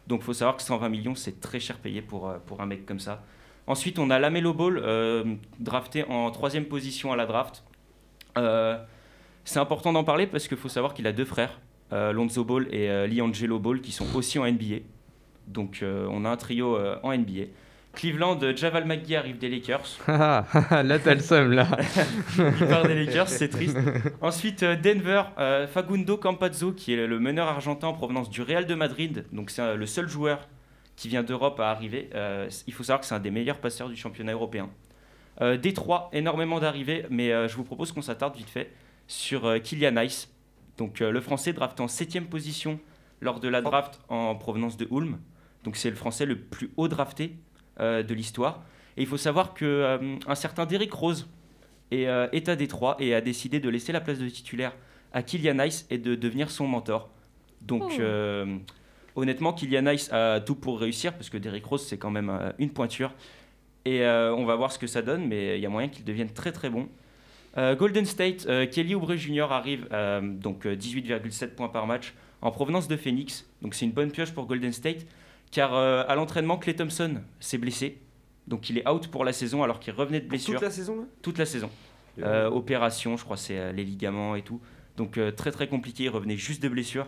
Donc il faut savoir que 120 millions, c'est très cher payé pour, pour un mec comme ça. Ensuite, on a Lamelo Ball, euh, drafté en troisième position à la draft. Euh, c'est important d'en parler parce qu'il faut savoir qu'il a deux frères, euh, Lonzo Ball et Liangelo Ball, qui sont aussi en NBA. Donc on a un trio en NBA. Cleveland, Javal McGee arrive des Lakers. Ah, ah, là, t'as le seum, là. Il part des Lakers, c'est triste. Ensuite, Denver, euh, Facundo Campazzo, qui est le meneur argentin en provenance du Real de Madrid. Donc, c'est euh, le seul joueur qui vient d'Europe à arriver. Euh, il faut savoir que c'est un des meilleurs passeurs du championnat européen. Euh, Détroit, énormément d'arrivées, mais euh, je vous propose qu'on s'attarde vite fait sur euh, Kylian Nice. Donc, euh, le français drafté en 7 position lors de la draft en provenance de Ulm. Donc, c'est le français le plus haut drafté euh, de l'histoire. Et il faut savoir que euh, un certain Derrick Rose est, euh, est à Détroit et a décidé de laisser la place de titulaire à Kylian Nice et de devenir son mentor. Donc, Oh. Honnêtement, Kylian Nice a tout pour réussir parce que Derrick Rose, c'est quand même euh, une pointure. Et euh, on va voir ce que ça donne, mais il y a moyen qu'il devienne très très bon. Euh, Golden State, euh, Kelly Oubre Jr. arrive, donc euh, 18,7 points par match. en provenance de Phoenix. Donc c'est une bonne pioche pour Golden State, car à l'entraînement, Clay Thompson s'est blessé. Donc il est out pour la saison alors qu'il revenait de blessure. Toute la saison là? Toute la saison. Opération, je crois, c'est les ligaments et tout. Donc très très compliqué, il revenait juste de blessure.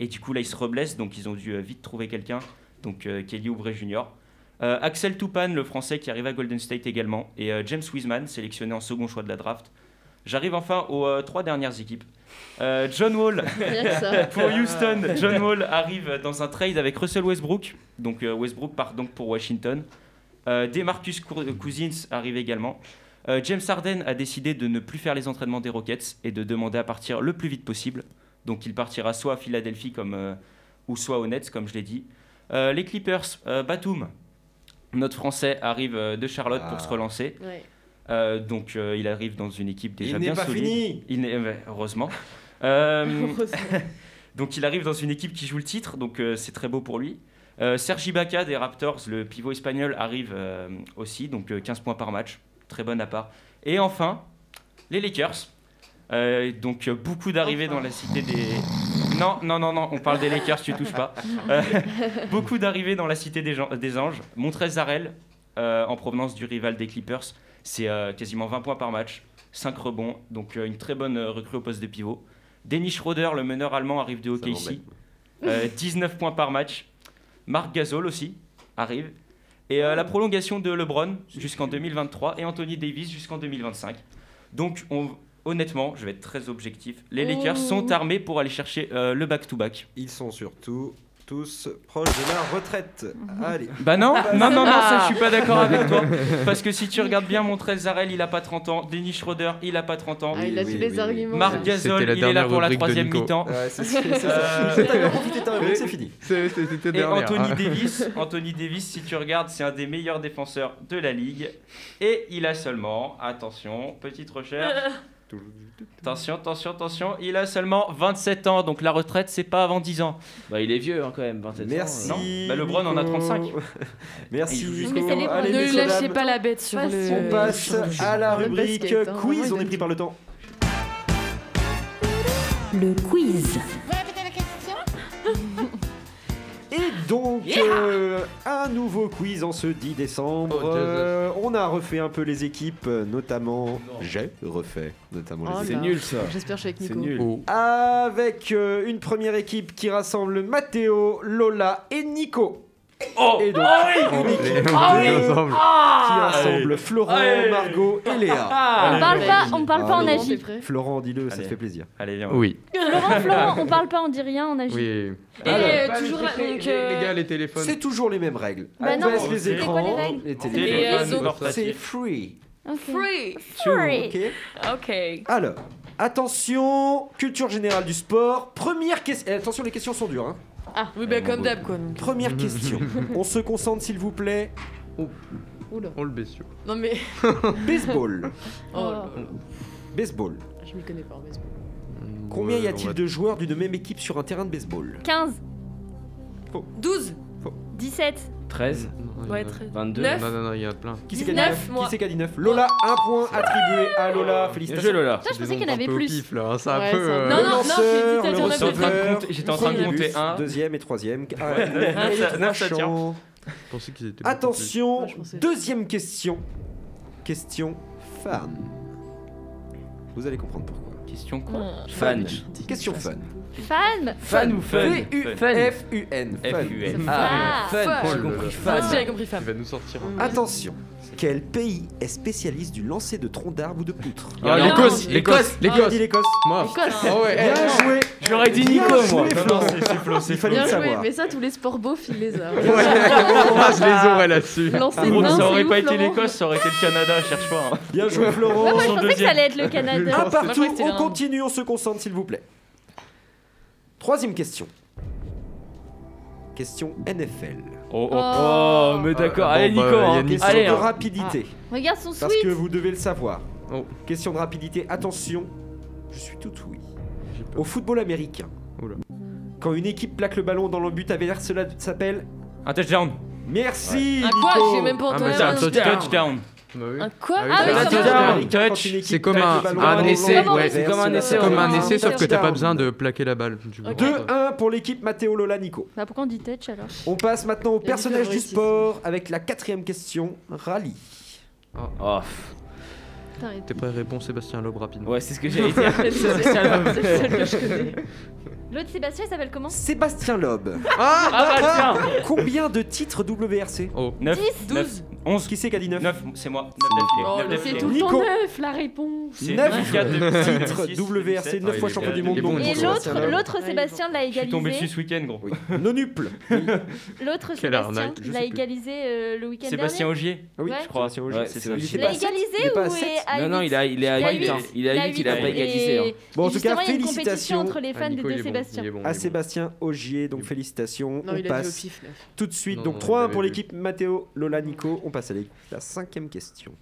Et du coup là il se reblesse, donc ils ont dû euh, vite trouver quelqu'un. Donc euh, Kelly Oubre Jr. Euh, Axel Toupane, le français qui arrive à Golden State également. Et James Wiseman, sélectionné en second choix de la draft. J'arrive enfin aux euh, trois dernières équipes. Euh, John Wall pour Houston. John Wall arrive dans un trade avec Russell Westbrook. Donc euh, Westbrook part donc pour Washington. Demarcus Cousins arrive également. James Harden a décidé de ne plus faire les entraînements des Rockets et de demander à partir le plus vite possible. Donc il partira soit à Philadelphie comme, euh, ou soit aux Nets, comme je l'ai dit. Euh, les Clippers, euh, Batum, notre Français, arrive de Charlotte Ah. pour se relancer. Ouais. Euh, donc euh, il arrive dans une équipe déjà Il n'est bien pas solide. fini. Il n'est ouais, heureusement. Euh, Heureusement. donc il arrive dans une équipe qui joue le titre, donc euh, c'est très beau pour lui. Euh, Sergi Baca des Raptors, le pivot espagnol, arrive euh, aussi, donc euh, 15 points par match, très bonne à part. Et enfin, les Lakers. Euh, donc euh, beaucoup d'arrivées dans la cité des... Non, non, non, non, on parle des Lakers, tu touches pas. Euh, beaucoup d'arrivées dans la cité des, gens- des anges. Montrez Zarel, euh, en provenance du rival des Clippers, c'est euh, quasiment 20 points par match, 5 rebonds, donc euh, une très bonne recrue au poste de pivot. Dennis Schroeder, le meneur allemand, arrive de OKC. Euh, 19 points par match. Marc Gasol aussi arrive. Et euh, la prolongation de LeBron jusqu'en 2023 et Anthony Davis jusqu'en 2025. Donc, on- honnêtement, je vais être très objectif. Les Lakers Oh. sont armés pour aller chercher euh, le back-to-back. Ils sont surtout tous proches de la retraite. Allez. Bah non, non, non, non, ça je suis pas d'accord avec toi. Parce que si tu regardes bien, Montrell Zarel, il a pas 30 ans. Denis Schroeder, il a pas 30 ans. Ah, il a tous les arguments. Marc. Gasol, il est là pour la troisième mi-temps. C'est. Euh, fini. Et. Anthony. Davis, Anthony Davis, si tu regardes, c'est un des meilleurs défenseurs de la ligue. Et il a seulement, attention, petite recherche. Attention, attention, attention, il a seulement 27 ans, donc la retraite, c'est pas avant 10 ans. Bah, il est vieux hein, quand même, 27 Merci. ans. Non, bah, LeBron en a Nico. 35. Merci. Mais les Allez, Ne lâchez dames. pas la bête sur le. On passe le à la rubrique basket, hein, quiz. On est pris par le temps. Le quiz. Donc, euh, un nouveau quiz en ce 10 décembre. Oh. Euh, on a refait un peu les équipes, euh, notamment. J'ai refait, notamment Oh les C'est là. nul ça. J'espère chez avec C'est Nico. nul. Oh. Avec euh, une première équipe qui rassemble Matteo, Lola et Nico. Oh Et donc, une équipe Les- de- les ensemble. qui rassemble Florent, Allez. Margot et Léa. On parle pas, on parle pas en Allez. Laurent, t'es agi. prêt Florent, dis-le, ça te fait plaisir. Allez, viens. Oui. Florent, Florent, on parle pas, on dit rien, on agit. Oui. Et Alors, euh, Bah, toujours les- euh, les gars, les téléphones. C'est toujours les mêmes règles. Bah On non, baisse les écrans, quoi les règles les Et, téléphones. C'est free. Free. Free. Ok. Ok. Alors, attention, culture générale du sport. Première question. Attention, les questions sont dures. hein. Ah, oui, bah comme d'hab quoi. donc. Première question. On se concentre, s'il vous plaît. Oula. Oh le bestiau. Non mais. Baseball. Oh, là. Baseball. je m'y connais pas en baseball. Combien y a-t-il on de joueurs d'une même équipe sur un terrain de baseball? 15, 12. 17, 13, Non, Ouais, a- 13. 22. Neuf. Non, non, non, il y en a plein. Qui c'est qui a dit 19, 9 moi. Qui c'est qui a dit 9 Lola, un point attribué à Lola. Bien joué Félicitations. Lola. Putain, je pensais qu'il y en avait plus. pif, là. hein, C'est un Ouais, peu. c'est un euh, Non, non, non, j'ai dit, le J'étais en train de compter- J'étais en train de premier compter. Deuxième et troisième. Ah, Neuf, et ça- trois neuf, ça tient. champs. Je pensais qu'ils étaient. beaucoup Attention, Ouais, je pensais. deuxième question. Question fan. Vous allez comprendre pourquoi. Question quoi Fan. Question fan. Fan. Fan ou fun Fun. F-U-N. F-U-N. Ah, Ah, fun. fun. J'ai compris fan. j'avais compris femme. Il va nous sortir. un- Attention. Quel pays est spécialiste du lancer de troncs d'arbres ou de poutres Ah, l'Écosse, l'Écosse, l'Écosse. dit l'Écosse Moi. Bien eh, joué. J'aurais dit Nico, moi. joué, Florent. c'est Flo, c'est Il fallait Bien le joué, savoir. mais ça, tous les sports beaufs, ils les ont. Ouais, on rase les aurais là-dessus. Ça aurait pas été l'Écosse, ça aurait été le Canada, cherche pas. hein. Bien joué, Florent. moi, je pensais que ça allait être le Canada. Un je partout, on continue, on se concentre s'il vous plaît. Troisième question. Question NFL. Oh, oh. Oh, mais d'accord. Euh, Allez, bon, bah, Nico. hein. Yannick, Question Allez, de hein. rapidité. Regarde son Parce que sweat. vous devez le savoir. Oh. Question de rapidité, attention, je suis tout oui. Au football américain, Oula. quand une équipe plaque le ballon dans le but adverse, cela s'appelle Un touchdown. Merci Un quoi Nico J'ai même pas Ah, entendu. ça, un- touchdown. Bah. Un quoi Ah oui, Ah touch. équipe C'est comme un, essai, ouais. c'est comme un essai, C'est comme un essai, sauf que t'as pas besoin de plaquer la balle. Du coup. 2-1 pour l'équipe Mathéo Lola Nico. Bah pourquoi on dit touch alors On passe maintenant au personnage du sport avec la quatrième question, rallye. Oh, T'es prêt Réponds Sébastien Loeb rapidement. ouais, c'est ce que j'allais dire. L'autre Sébastien il s'appelle comment Sébastien Loeb. Ah bah tiens Combien de titres WRC Oh. 9, 10, 9, 11, Qui c'est qui a dit 9 9, c'est moi. 9 Oh, d'affilée. c'est neuf tout le Nico. temps neuf la réponse. C'est 9 2004, 2006, titres 2006, WRC, 9 Ah, fois champion bien, du monde. Et l'autre, Sébastien Ah, l'a Je suis tombé dessus égalisé. ce week-end, gros. Nonuple. L'autre Quelle Sébastien arnaque, je l'a égalisé euh, le week-end Sébastien. Augier, Oui, je crois. Sébastien Augier. C'est ça. Il l'a égalisé Il est pas à ou à Non, non, il a, il est à Il a 8. huit. hein. Il est à 8, il a pas égalisé. hein. Bon, en tout cas, félicitations entre les Ah, fans de Sébastien. à. Sébastien Augier. Donc félicitations. Non, On il a dit au passe tout de suite. Donc non, 3-1 il pour avait l'équipe Mathéo Lola Nico. Passe à la cinquième question.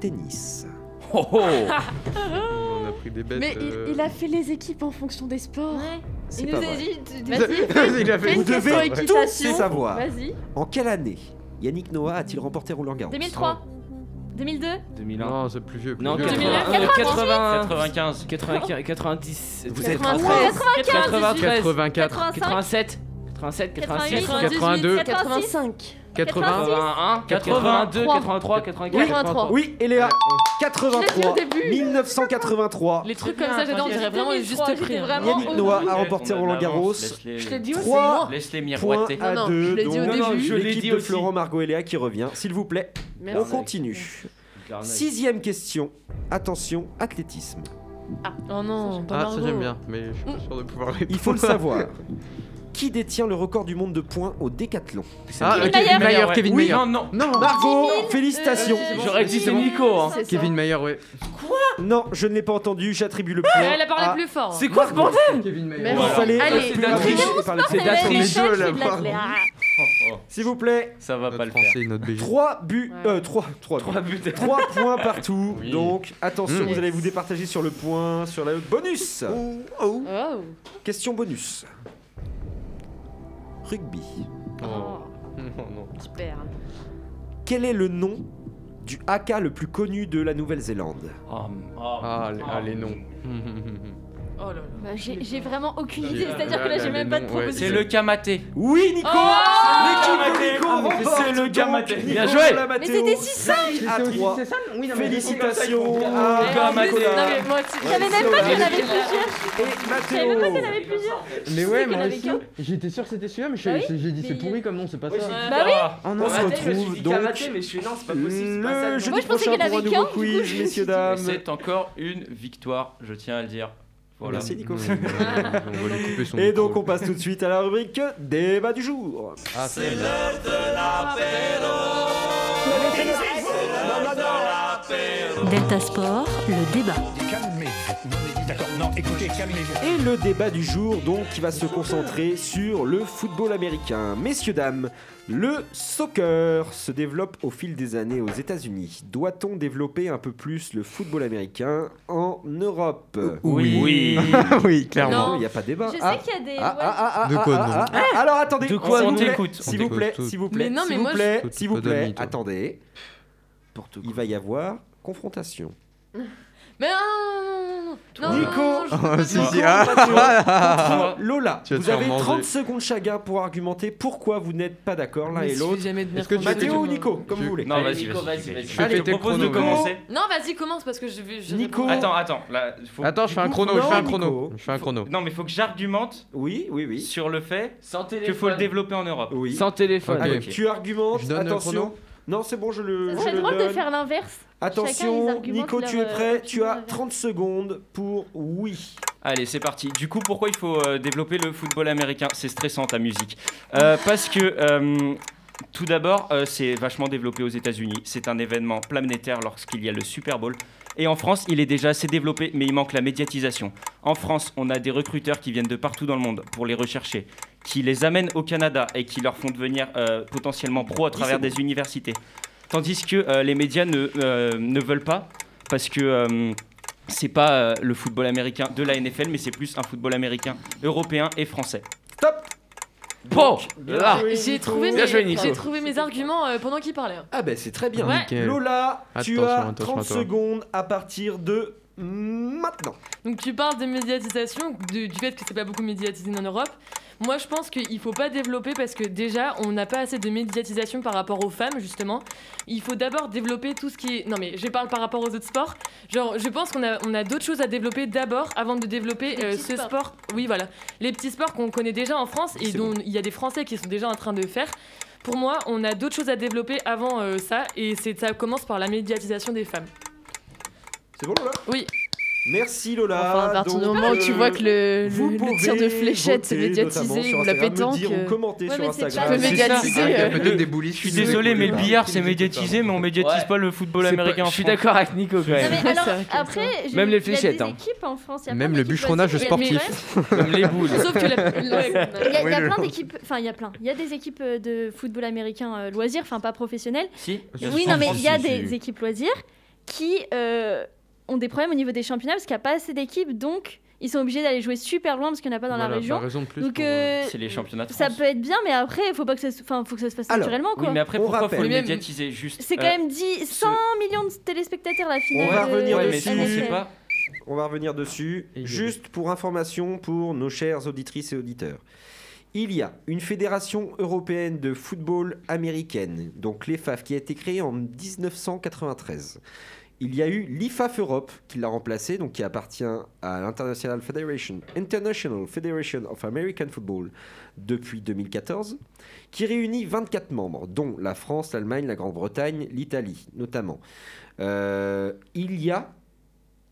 Tennis. Oh oh On a pris des bêtes. Mais il, euh, il a fait les équipes en fonction des sports. Ouais. Il nous a dit. Vas-y, Vous devez tous savoir. Vas-y. En quelle année Yannick Noah a-t-il remporté Roland Garros 2003. 2002. 2001. Non, c'est plus vieux. plus Non, vieux. 80, 2001, euh, 80, 95. 80, 90. Vous êtes 93, 93, 84, 85. 87, 87, 86, 82, 85. 80. 81, 82, 83, 84. 83. Oui, et Léa 83. Je l'ai dit au début. 1983. Les trucs comme ça, j'adore, on dirait vraiment le juste 2003, prix. hein. Yannick au Noah a remporté Roland de Garros. Je l'ai dit aussi. Trois. Laisse-les Point miroiter. à Non, non, 2. je l'ai dit au début. je l'ai l'équipe dit de aussi. Florent, Margot et Léa qui revient. S'il vous plaît, Merci. on continue. Sixième question. Attention, athlétisme. Oh non, pas Ah, ça Margot. j'aime bien, mais je suis pas sûr de pouvoir répondre. Il faut le savoir. Qui détient le record du monde de points au décathlon Ah, Kevin euh, Kevin Mayer. Mayer, Kevin Oui, Mayer. non, non. Non, Margot, 10 000, félicitations. euh, J'aurais dit c'est Nico. Hein. C'est. Kevin Mayer, ouais. Non, je ne l'ai pas entendu. J'attribue le point. Elle a parlé à plus fort. C'est quoi ce bordel Kevin Mayer. Il fallait Allez, plus c'est et parler plus deux, là, clé. S'il vous plaît, Ça va Notre pas le français, faire. notre BG. 3 buts. Euh, 3. 3 3 buts. 3 points partout. Oui. Donc, attention, Mm. vous allez vous départager sur le point, sur la bonus. Oh. Question bonus. Rugby. Oh. Non, non. Super. Quel est le nom du haka le plus connu de la Nouvelle-Zélande? Oh, Ah, les, ah, les noms. Oh là là. Bah, J'ai j'ai vraiment aucune idée. C'est-à-dire que là, j'ai même pas de proposition. C'est le kamaté. Oui, Nico Oh L'équipe de Nico Ah, mais remporte c'est le Kamaté. Bien joué. Mais c'était si cinq à 3. Félicitations à non, mais moi aussi. Je savais même pas qu'il y en avait plusieurs. Je savais même pas qu'il y en avait plusieurs. Mais ouais, moi aussi. J'étais sûr que c'était celui-là, mais oui, j'ai dit c'est pourri comme nom, c'est pas ça. Bah oui. Oh non, On se Kamaté, retrouve donc Kamaté, mais je suis non, c'est pas possible. c'est pas ça, le jeudi Moi, je pensais prochain pour un avait nouveau quiz, messieurs, dames. C'est encore une victoire, je tiens à le dire. Voilà. Merci Nico. On va lui couper son Et donc micro. on passe tout de suite à la rubrique débat du jour. Ah, c'est Delta Sport, le débat. Écoutez, calmez-vous. Et le débat du jour donc qui va se concentrer sur le football américain. Messieurs dames, le soccer se développe au fil des années aux États-Unis. Doit-on développer un peu plus le football américain en Europe? Oui. Oui. oui, clairement. Il n'y a pas de débat. Je Ah. sais qu'il y a des. Ah, ah, ah, ah, De quoi, ah, non ah, ah, Alors attendez, De quoi on t'écoute S'il vous plaît, s'il vous plaît, s'il vous plaît, s'il vous plaît, attendez. Il va y avoir confrontation. Mais non, non, non, Nico. non, je si, ah. Lola, Tu vous avez manger. 30 secondes chacun pour argumenter pourquoi vous n'êtes pas d'accord l'un et l'autre. Est-ce Mathéo ou. Nico, comme Je- vous voulez. Non, vas-y, vas-y. Je Allez, tes propose de commencer. Non, vas-y, commence parce que je vais. je Nico. Attends, attends. Attends, je fais un chrono, je fais un chrono. Je. Non, mais faut que j'argumente sur le fait qu'il faut le développer en Europe. Oui. Sans téléphone. Tu argumentes. Je Attention. Non, c'est bon, je le, Ça je serait le drôle de faire l'inverse. Attention, Nico, tu es euh, prêt Tu as opinion 30 secondes pour oui. Allez, c'est parti. Du coup, pourquoi il faut euh, développer le football américain? C'est stressant ta musique. Euh, parce que euh, tout d'abord, euh, c'est vachement développé aux États-Unis. C'est un événement planétaire lorsqu'il y a le Super Bowl. Et en France, il est déjà assez développé, mais il manque la médiatisation. En France, on a des recruteurs qui viennent de partout dans le monde pour les rechercher, qui les amènent au Canada et qui leur font devenir euh, potentiellement pro à travers des universités. Tandis que euh, les médias ne, euh, ne veulent pas, parce que euh, c'est pas euh, le football américain de la NFL, mais c'est plus un football américain européen et français. Stop Bon, là. J'ai trouvé, trouvé mes arguments euh, pendant qu'il parlait. hein. Ah ben c'est très bien. Ouais. Lola, tu Attention, as attention 30 à toi. secondes à partir de maintenant. Donc tu parles de médiatisation, de- du fait que c'est pas beaucoup médiatisé en Europe. Moi je pense qu'il faut pas développer parce que déjà on n'a pas assez de médiatisation par rapport aux femmes justement. Il faut d'abord développer tout ce qui est... Non mais je parle par rapport aux autres sports. Genre je pense qu'on a, on a d'autres choses à développer d'abord avant de développer euh, ce sports. sport. Oui voilà. Les petits sports qu'on connaît déjà en France et dont il y a des Français qui sont déjà en train de faire. Pour moi on a d'autres choses à développer avant euh, ça et ça commence par la médiatisation des femmes. C'est bon Lola? Oui. Merci Lola. Enfin, à partir du Donc, moment où tu euh, vois que le, le, tir de fléchette c'est médiatisé ou la pétanque. dire ou euh, commenter Ouais, sur mais c'est Instagram. Il y a euh, peut-être des. Je suis désolé, mais le billard c'est médiatisé, mais on médiatise pas le football américain pas- en Je suis d'accord avec Nico quand même. alors, après, Même les fléchettes, hein. équipes en France. il y a Même le bûcheronnage sportif. Comme les boules. Sauf que. Il y a, plein d'équipes, enfin il y a plein, il y a des équipes euh, de football américain euh, loisirs, enfin pas professionnelles. Si Oui, non mais il y a des équipes loisirs qui euh, ont des problèmes au niveau des championnats parce qu'il n'y a pas assez d'équipes, donc ils sont obligés d'aller jouer super loin parce qu'il n'y en a pas dans la région. raison de plus Donc pour, euh, C'est les championnats de ça peut être bien, mais après il faut pas que ça, se- enfin faut que ça se fasse Alors, naturellement Oui, quoi. mais après, On pourquoi faut le médiatiser juste C'est quand euh, même 10, 100 millions de téléspectateurs la finale. On va de revenir Ouais, dessus. mais sait pas, On va revenir dessus. Et Juste pour information pour nos chères auditrices et auditeurs. Il y a une fédération européenne de football américaine, donc l'EFAF, qui a été créée en 1993. Il y a eu l'IFAF Europe qui l'a remplacé, donc qui appartient à l'International Federation, International Federation of American Football depuis 2014, qui réunit 24 membres, dont la France, l'Allemagne, la Grande-Bretagne, l'Italie notamment. Euh, il y a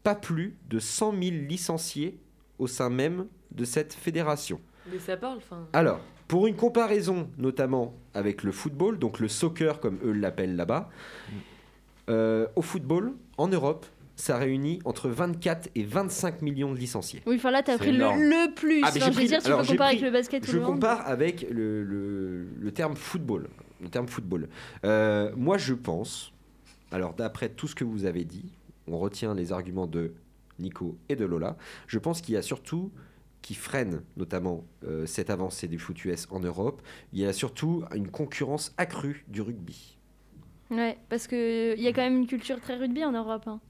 pas plus de 100 000 licenciés au sein même de cette fédération. Mais ça parle, enfin. Alors, pour une comparaison notamment avec le football, donc le soccer comme eux l'appellent là-bas, euh, au football, en Europe, ça réunit entre 24 et 25 millions de licenciés. Oui, enfin là t'as C'est pris le, plus. Ah, j'ai je veux dire, tu alors, peux j'ai comparer pris- avec le basket ou Je le compare avec le, le- le terme football. Le terme football. Euh, moi, je pense, alors d'après tout ce que vous avez dit, on retient les arguments de Nico et de Lola, je pense qu'il y a surtout qui freine notamment euh, cette avancée du foot US en Europe, il y a surtout une concurrence accrue du rugby. Ouais, parce que il y a quand même une culture très rugby en Europe. hein.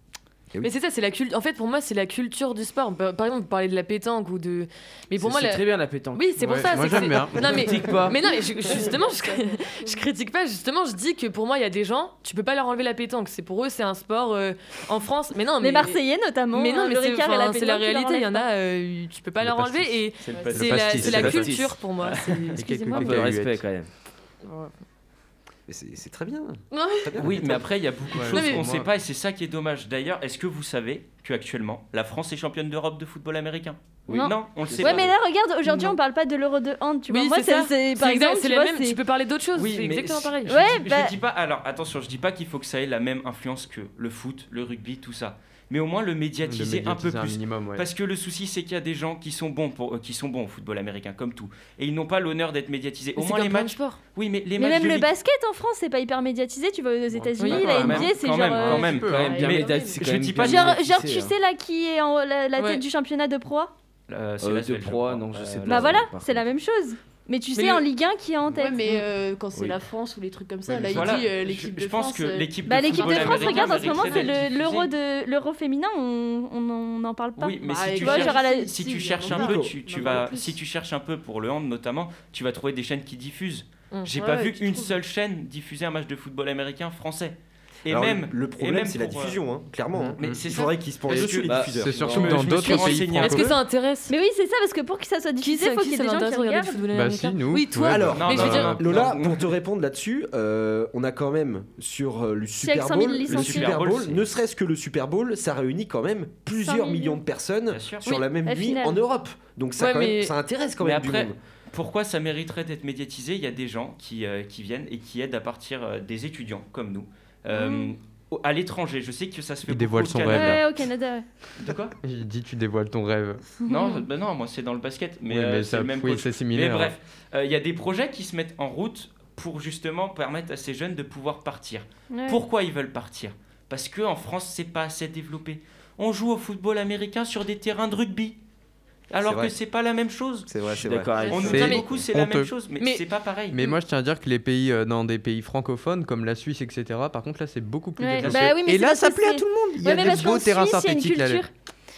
Oui. Mais c'est ça, c'est la culture. En fait, pour moi, c'est la culture du sport. Par exemple, vous parlez de la pétanque ou de. Mais pour moi, c'est la- très bien la pétanque. Oui, c'est pour Ouais, ça. moi, j'aime bien. Non mais, Critique pas. mais non, mais je- justement, je, je critique pas. Justement, je dis que pour moi, il y a des gens, tu peux pas leur enlever la pétanque. C'est pour eux, c'est un sport euh, en France. Mais non, mais Les Marseillais notamment. Mais non, hein, mais le c'est Ricard et enfin, la c'est la réalité. Il y en a, euh, tu peux pas Le leur enlever et C'est la, culture pour moi. c'est- Excusez-moi. Un peu de respect quand même. Mais C'est c'est très bien. Ouais. Très bien. Oui, mais après, il y a beaucoup de Ouais, choses qu'on ne sait pas et c'est ça qui est dommage. D'ailleurs, est-ce que vous savez qu'actuellement, la France est championne d'Europe de football américain? Oui. Non. Non, on le sait Ouais, pas. mais là, regarde, aujourd'hui, Non. on parle pas de l'euro de hand, tu vois. Oui, Moi, c'est par exemple, c'est tu la vois, même. c'est- Tu peux parler d'autres choses. Oui, c'est exactement pareil. Je, Ouais, dis, je bah- dis pas. Alors attention, je dis pas qu'il faut que ça ait la même influence que le foot, le rugby, tout ça. Mais au moins le Le médiatiser un peu plus. minimum, ouais. Parce que le souci, c'est qu'il y a des gens qui sont bons pour, euh, qui sont bons au football américain, comme tout, et ils n'ont pas l'honneur d'être médiatisés. Au c'est moins comme les matchs. sports. Oui, mais les Mais matchs même le basket en France, c'est pas hyper médiatisé. Tu vas aux États-Unis, ouais, la NBA, c'est genre. même, euh, quand même, quand même. Bien Mais je même dis pas Genre, tu hein. sais là qui est en la, la Ouais. tête du championnat de pro Euh, c'est Euh, la de Suède, je pro, crois. non, je sais Euh, pas. Bah là- voilà, c'est la même chose. Mais tu Mais sais le- en Ligue 1 qui est en tête. Ouais, mais euh, quand c'est Oui. la France ou les trucs comme ça, Oui, là, il Voilà, dit euh, je- l'équipe de je pense France. que l'équipe Bah de l'équipe de France, regarde en ce moment, c'est l'euro de l'euro féminin, on n'en parle pas. Oui, mais Bah, si tu vois, cherches- genre à la- si si, tu cherches un peu, tu, vas, si tu cherches un peu pour le hand notamment, tu vas trouver des chaînes qui diffusent. Hum. J'ai Ouais, pas ouais, vu une trouves. seule chaîne diffuser un match de football américain français. Et Alors, même le problème, c'est la pour, euh, diffusion, hein, clairement. hein. Mais c'est Il faudrait qu'ils se penchent dessus, les bah, diffuseurs. C'est surtout que dans d'autres pays Est-ce que ça intéresse Mais oui, c'est ça, parce que pour que ça soit diffusé, ça faut qui qu'il y ait des gens qui regardent. Bah si, nous. Oui, toi. Alors, Non, mais je non, veux dire- non, non, Lola, pour te répondre là-dessus, euh, on a quand même sur euh, le Super 100 000 Bowl, le. Super Bowl, ne serait-ce que le Super Bowl, ça réunit quand même 100 plusieurs millions. millions de personnes sur la même nuit finale. en Europe. Donc ça, ça intéresse quand même du monde. pourquoi ça mériterait d'être médiatisé? Il y a des gens qui, euh, qui viennent et qui aident à partir euh, des étudiants comme nous. Euh, À l'étranger, je sais que ça se fait Il dévoile au son Canada. rêve, Ouais, au Canada. De quoi? Il dit tu dévoiles ton rêve. Non, bah non, moi c'est dans le basket, mais, Oui, euh, c'est le même oui, coach. c'est Mais similaire. bref, euh, il y a des projets qui se mettent en route pour justement permettre à ces jeunes de pouvoir partir. Ouais. Pourquoi ils veulent partir? Parce qu'en France, c'est pas assez développé. On joue au football américain sur des terrains de rugby. Alors que c'est pas la même chose. C'est vrai, Je suis c'est vrai. d'accord avec On nous dit C'est beaucoup c'est la même chose, mais, Mais- c'est pas pareil. Mais moi, je tiens à dire que les pays, euh, dans des pays francophones, comme la Suisse, etc., par contre, là, c'est beaucoup plus Ouais, bah oui, mais Et là, ça plaît à tout le monde. Il y a mais des beaux terrains synthétiques là. culture.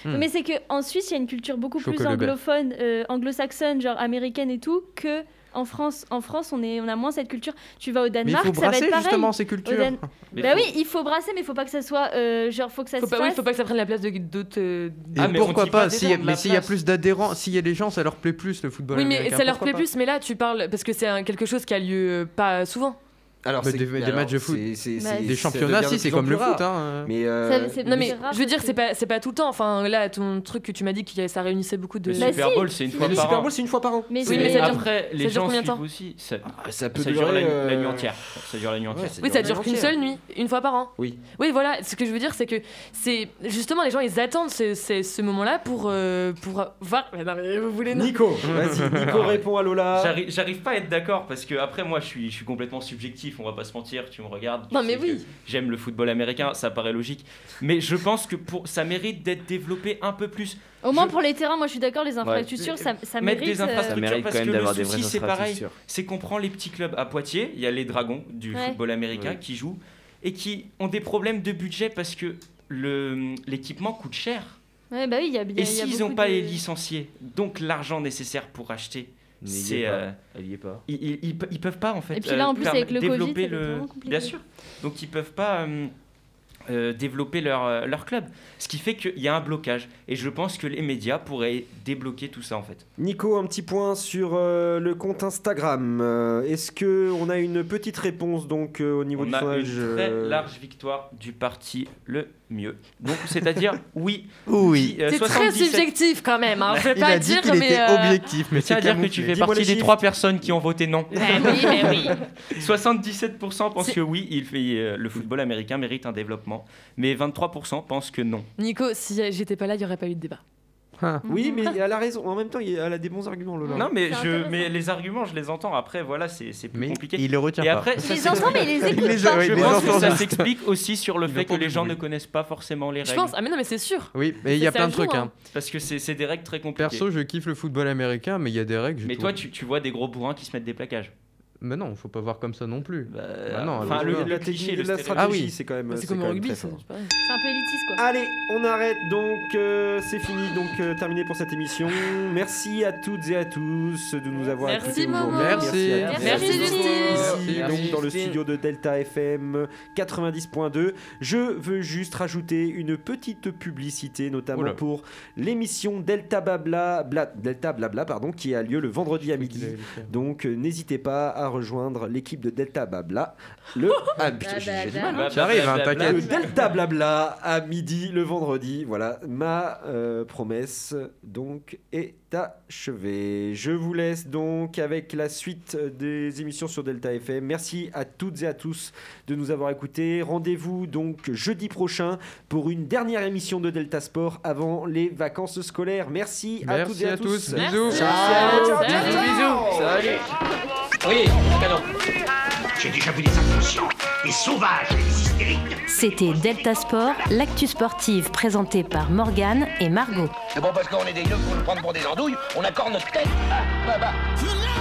Hmm. Mais c'est qu'en Suisse, il y a une culture beaucoup plus anglophone, euh, anglo-saxonne, genre américaine et tout, que en France. En France, on, est, on a moins cette culture. Tu vas au Mais il Danemark, faut ça va brasser être pareil. justement ces cultures. Dan- Bah faut- oui, il faut brasser, mais il faut pas que ça soit. euh, genre, faut que ça Faut se pas, oui, faut pas que ça prenne la place de d'autres. euh, Ah, mais pourquoi pas y de Mais s'il y a plus d'adhérents, s'il y a des gens, ça leur plaît plus le football Oui, mais américain, ça leur plaît pas plus. Mais là, tu parles parce que c'est quelque chose qui a lieu euh, pas souvent. Alors, Bah, des- des alors, matchs de foot. c'est- c'est- Bah, Des championnats, si, c'est comme le foot. hein. Mais euh, Non mais rare je veux dire c'est pas c'est pas tout le temps. Enfin là ton truc que tu m'as dit que ça réunissait beaucoup de. Le Bah Super si. Bowl, c'est une mais fois le par Super an. Bowl, c'est une fois par an. Mais Oui, mais ça dure- après, les ça dure gens combien de temps aussi. Ça, Ah, ça peut ça dure durer, la, euh, la nuit entière. Ça dure la nuit entière. Ouais, Oui, ça dure qu'une seule nuit, une fois par an. Oui. Oui, voilà. Ce que je veux dire, c'est que c'est justement les gens, ils attendent ce, moment-là pour euh, pour voir. Vous voulez non Nico, vas-y, Nico répond à Lola. J'arrive j'arrive pas à être d'accord parce que après moi je suis, je suis complètement subjectif, on va pas se mentir, tu me regardes. tu Non, mais oui. J'aime le football américain, ça paraît logique. Mais je pense que pour, ça mérite d'être développé un peu plus. Au moins Je- pour les terrains, moi je suis d'accord, les infrastructures, ça, ça Mettre mérite. des euh, infrastructures Ça mérite parce quand même que le d'avoir des souci c'est pareil, c'est qu'on prend les petits clubs à Poitiers, il y a les Dragons du Ouais. football américain qui jouent et qui ont des problèmes de budget parce que le l'équipement coûte cher. Ouais, bah oui, il y a bien. Et s'ils n'ont pas les licenciés, donc l'argent nécessaire pour acheter, c'est euh, pas. ils, ils, ils pe- ils peuvent pas en fait. Et puis là, en plus, permettre- avec le Covid, développer le. Bien sûr. Donc ils peuvent pas euh, euh, développer leur, leur club. Ce qui fait qu'il y a un blocage. Et je pense que les médias pourraient débloquer tout ça en fait. Nico, un petit point sur euh, le compte Instagram. Euh, Est-ce que on a une petite réponse donc euh, au niveau On du a sondage une très euh, large victoire du parti le mieux. Donc c'est-à-dire oui. Oui. euh, C'est très 77 subjectif quand même. Hein. Je vais Il pas a dit dire, qu'il mais. était euh, objectif, mais c'est C'est-à-dire que tu fais partie des trois personnes qui ont voté non. eh oui, eh oui. 77% pensent que oui, il fait, euh, le football américain mérite un développement, mais 23% pensent que non. Nico, si j'étais pas là, il y aurait pas eu de débat. Ah. Oui, mais elle a raison. En même temps, il- elle a des bons arguments, Lola. Non, mais, je, mais les arguments, je les entends. Après, voilà, c'est c'est plus Mais compliqué. il le retient Et pas. après, Je ça les entends, mais ils les Il écoutent les- pas. ouais, Je les pense que ça s'explique aussi sur le fait que les gens ne connaissent pas forcément les Je règles. pense. Ah mais non, mais c'est sûr. Oui, mais il y a plein de trucs. hein. hein. Parce que c'est c'est des règles très compliquées. Perso, je kiffe le football américain, mais il y a des règles. mais toi, tu, tu vois des gros bourrins qui se mettent des plaquages. Mais non, faut pas voir comme ça non plus. Bah, Bah non, enfin, alors, le, voilà. le la, cliché, le la stéréotype. stratégie, Ah oui. c'est quand même. C'est c'est comme au rugby, très c'est un peu élitiste quoi. Allez, on arrête donc, euh, c'est fini, donc euh, terminé pour cette émission. Merci à toutes et à tous de nous avoir Merci, écoutés Momo. aujourd'hui. Merci. à tous. Merci, Justine. Merci, donc dans le studio de Delta FM 90.2. Je veux juste rajouter une petite publicité, notamment Oula. pour l'émission Delta Blabla, Bla- Delta Blabla, pardon, qui a lieu le vendredi à midi. Donc euh, n'hésitez pas à rejoindre l'équipe de Delta Blabla. Le ah, putain, j'ai j'ai du mal. J'arrive, hein, t'inquiète. Le Delta Blabla à midi le vendredi. Voilà, ma euh, promesse donc est achevée. Je vous laisse donc avec la suite des émissions sur Delta FM. Merci à toutes et à tous de nous avoir écoutés. Rendez-vous donc jeudi prochain pour une dernière émission de Delta Sport avant les vacances scolaires. Merci, à toutes Merci et à, à tous. Bisous. Ciao, ciao, Salut. ciao, ciao. Salut. Oui, canon. J'ai déjà vu des inconscients, des sauvages et des hystériques. C'était Delta Sport, l'actu sportive présentée par Morgane et Margot. C'est bon parce qu'on est des yeux pour nous prendre pour des andouilles, on accorde notre tête. Ah, bah, bah.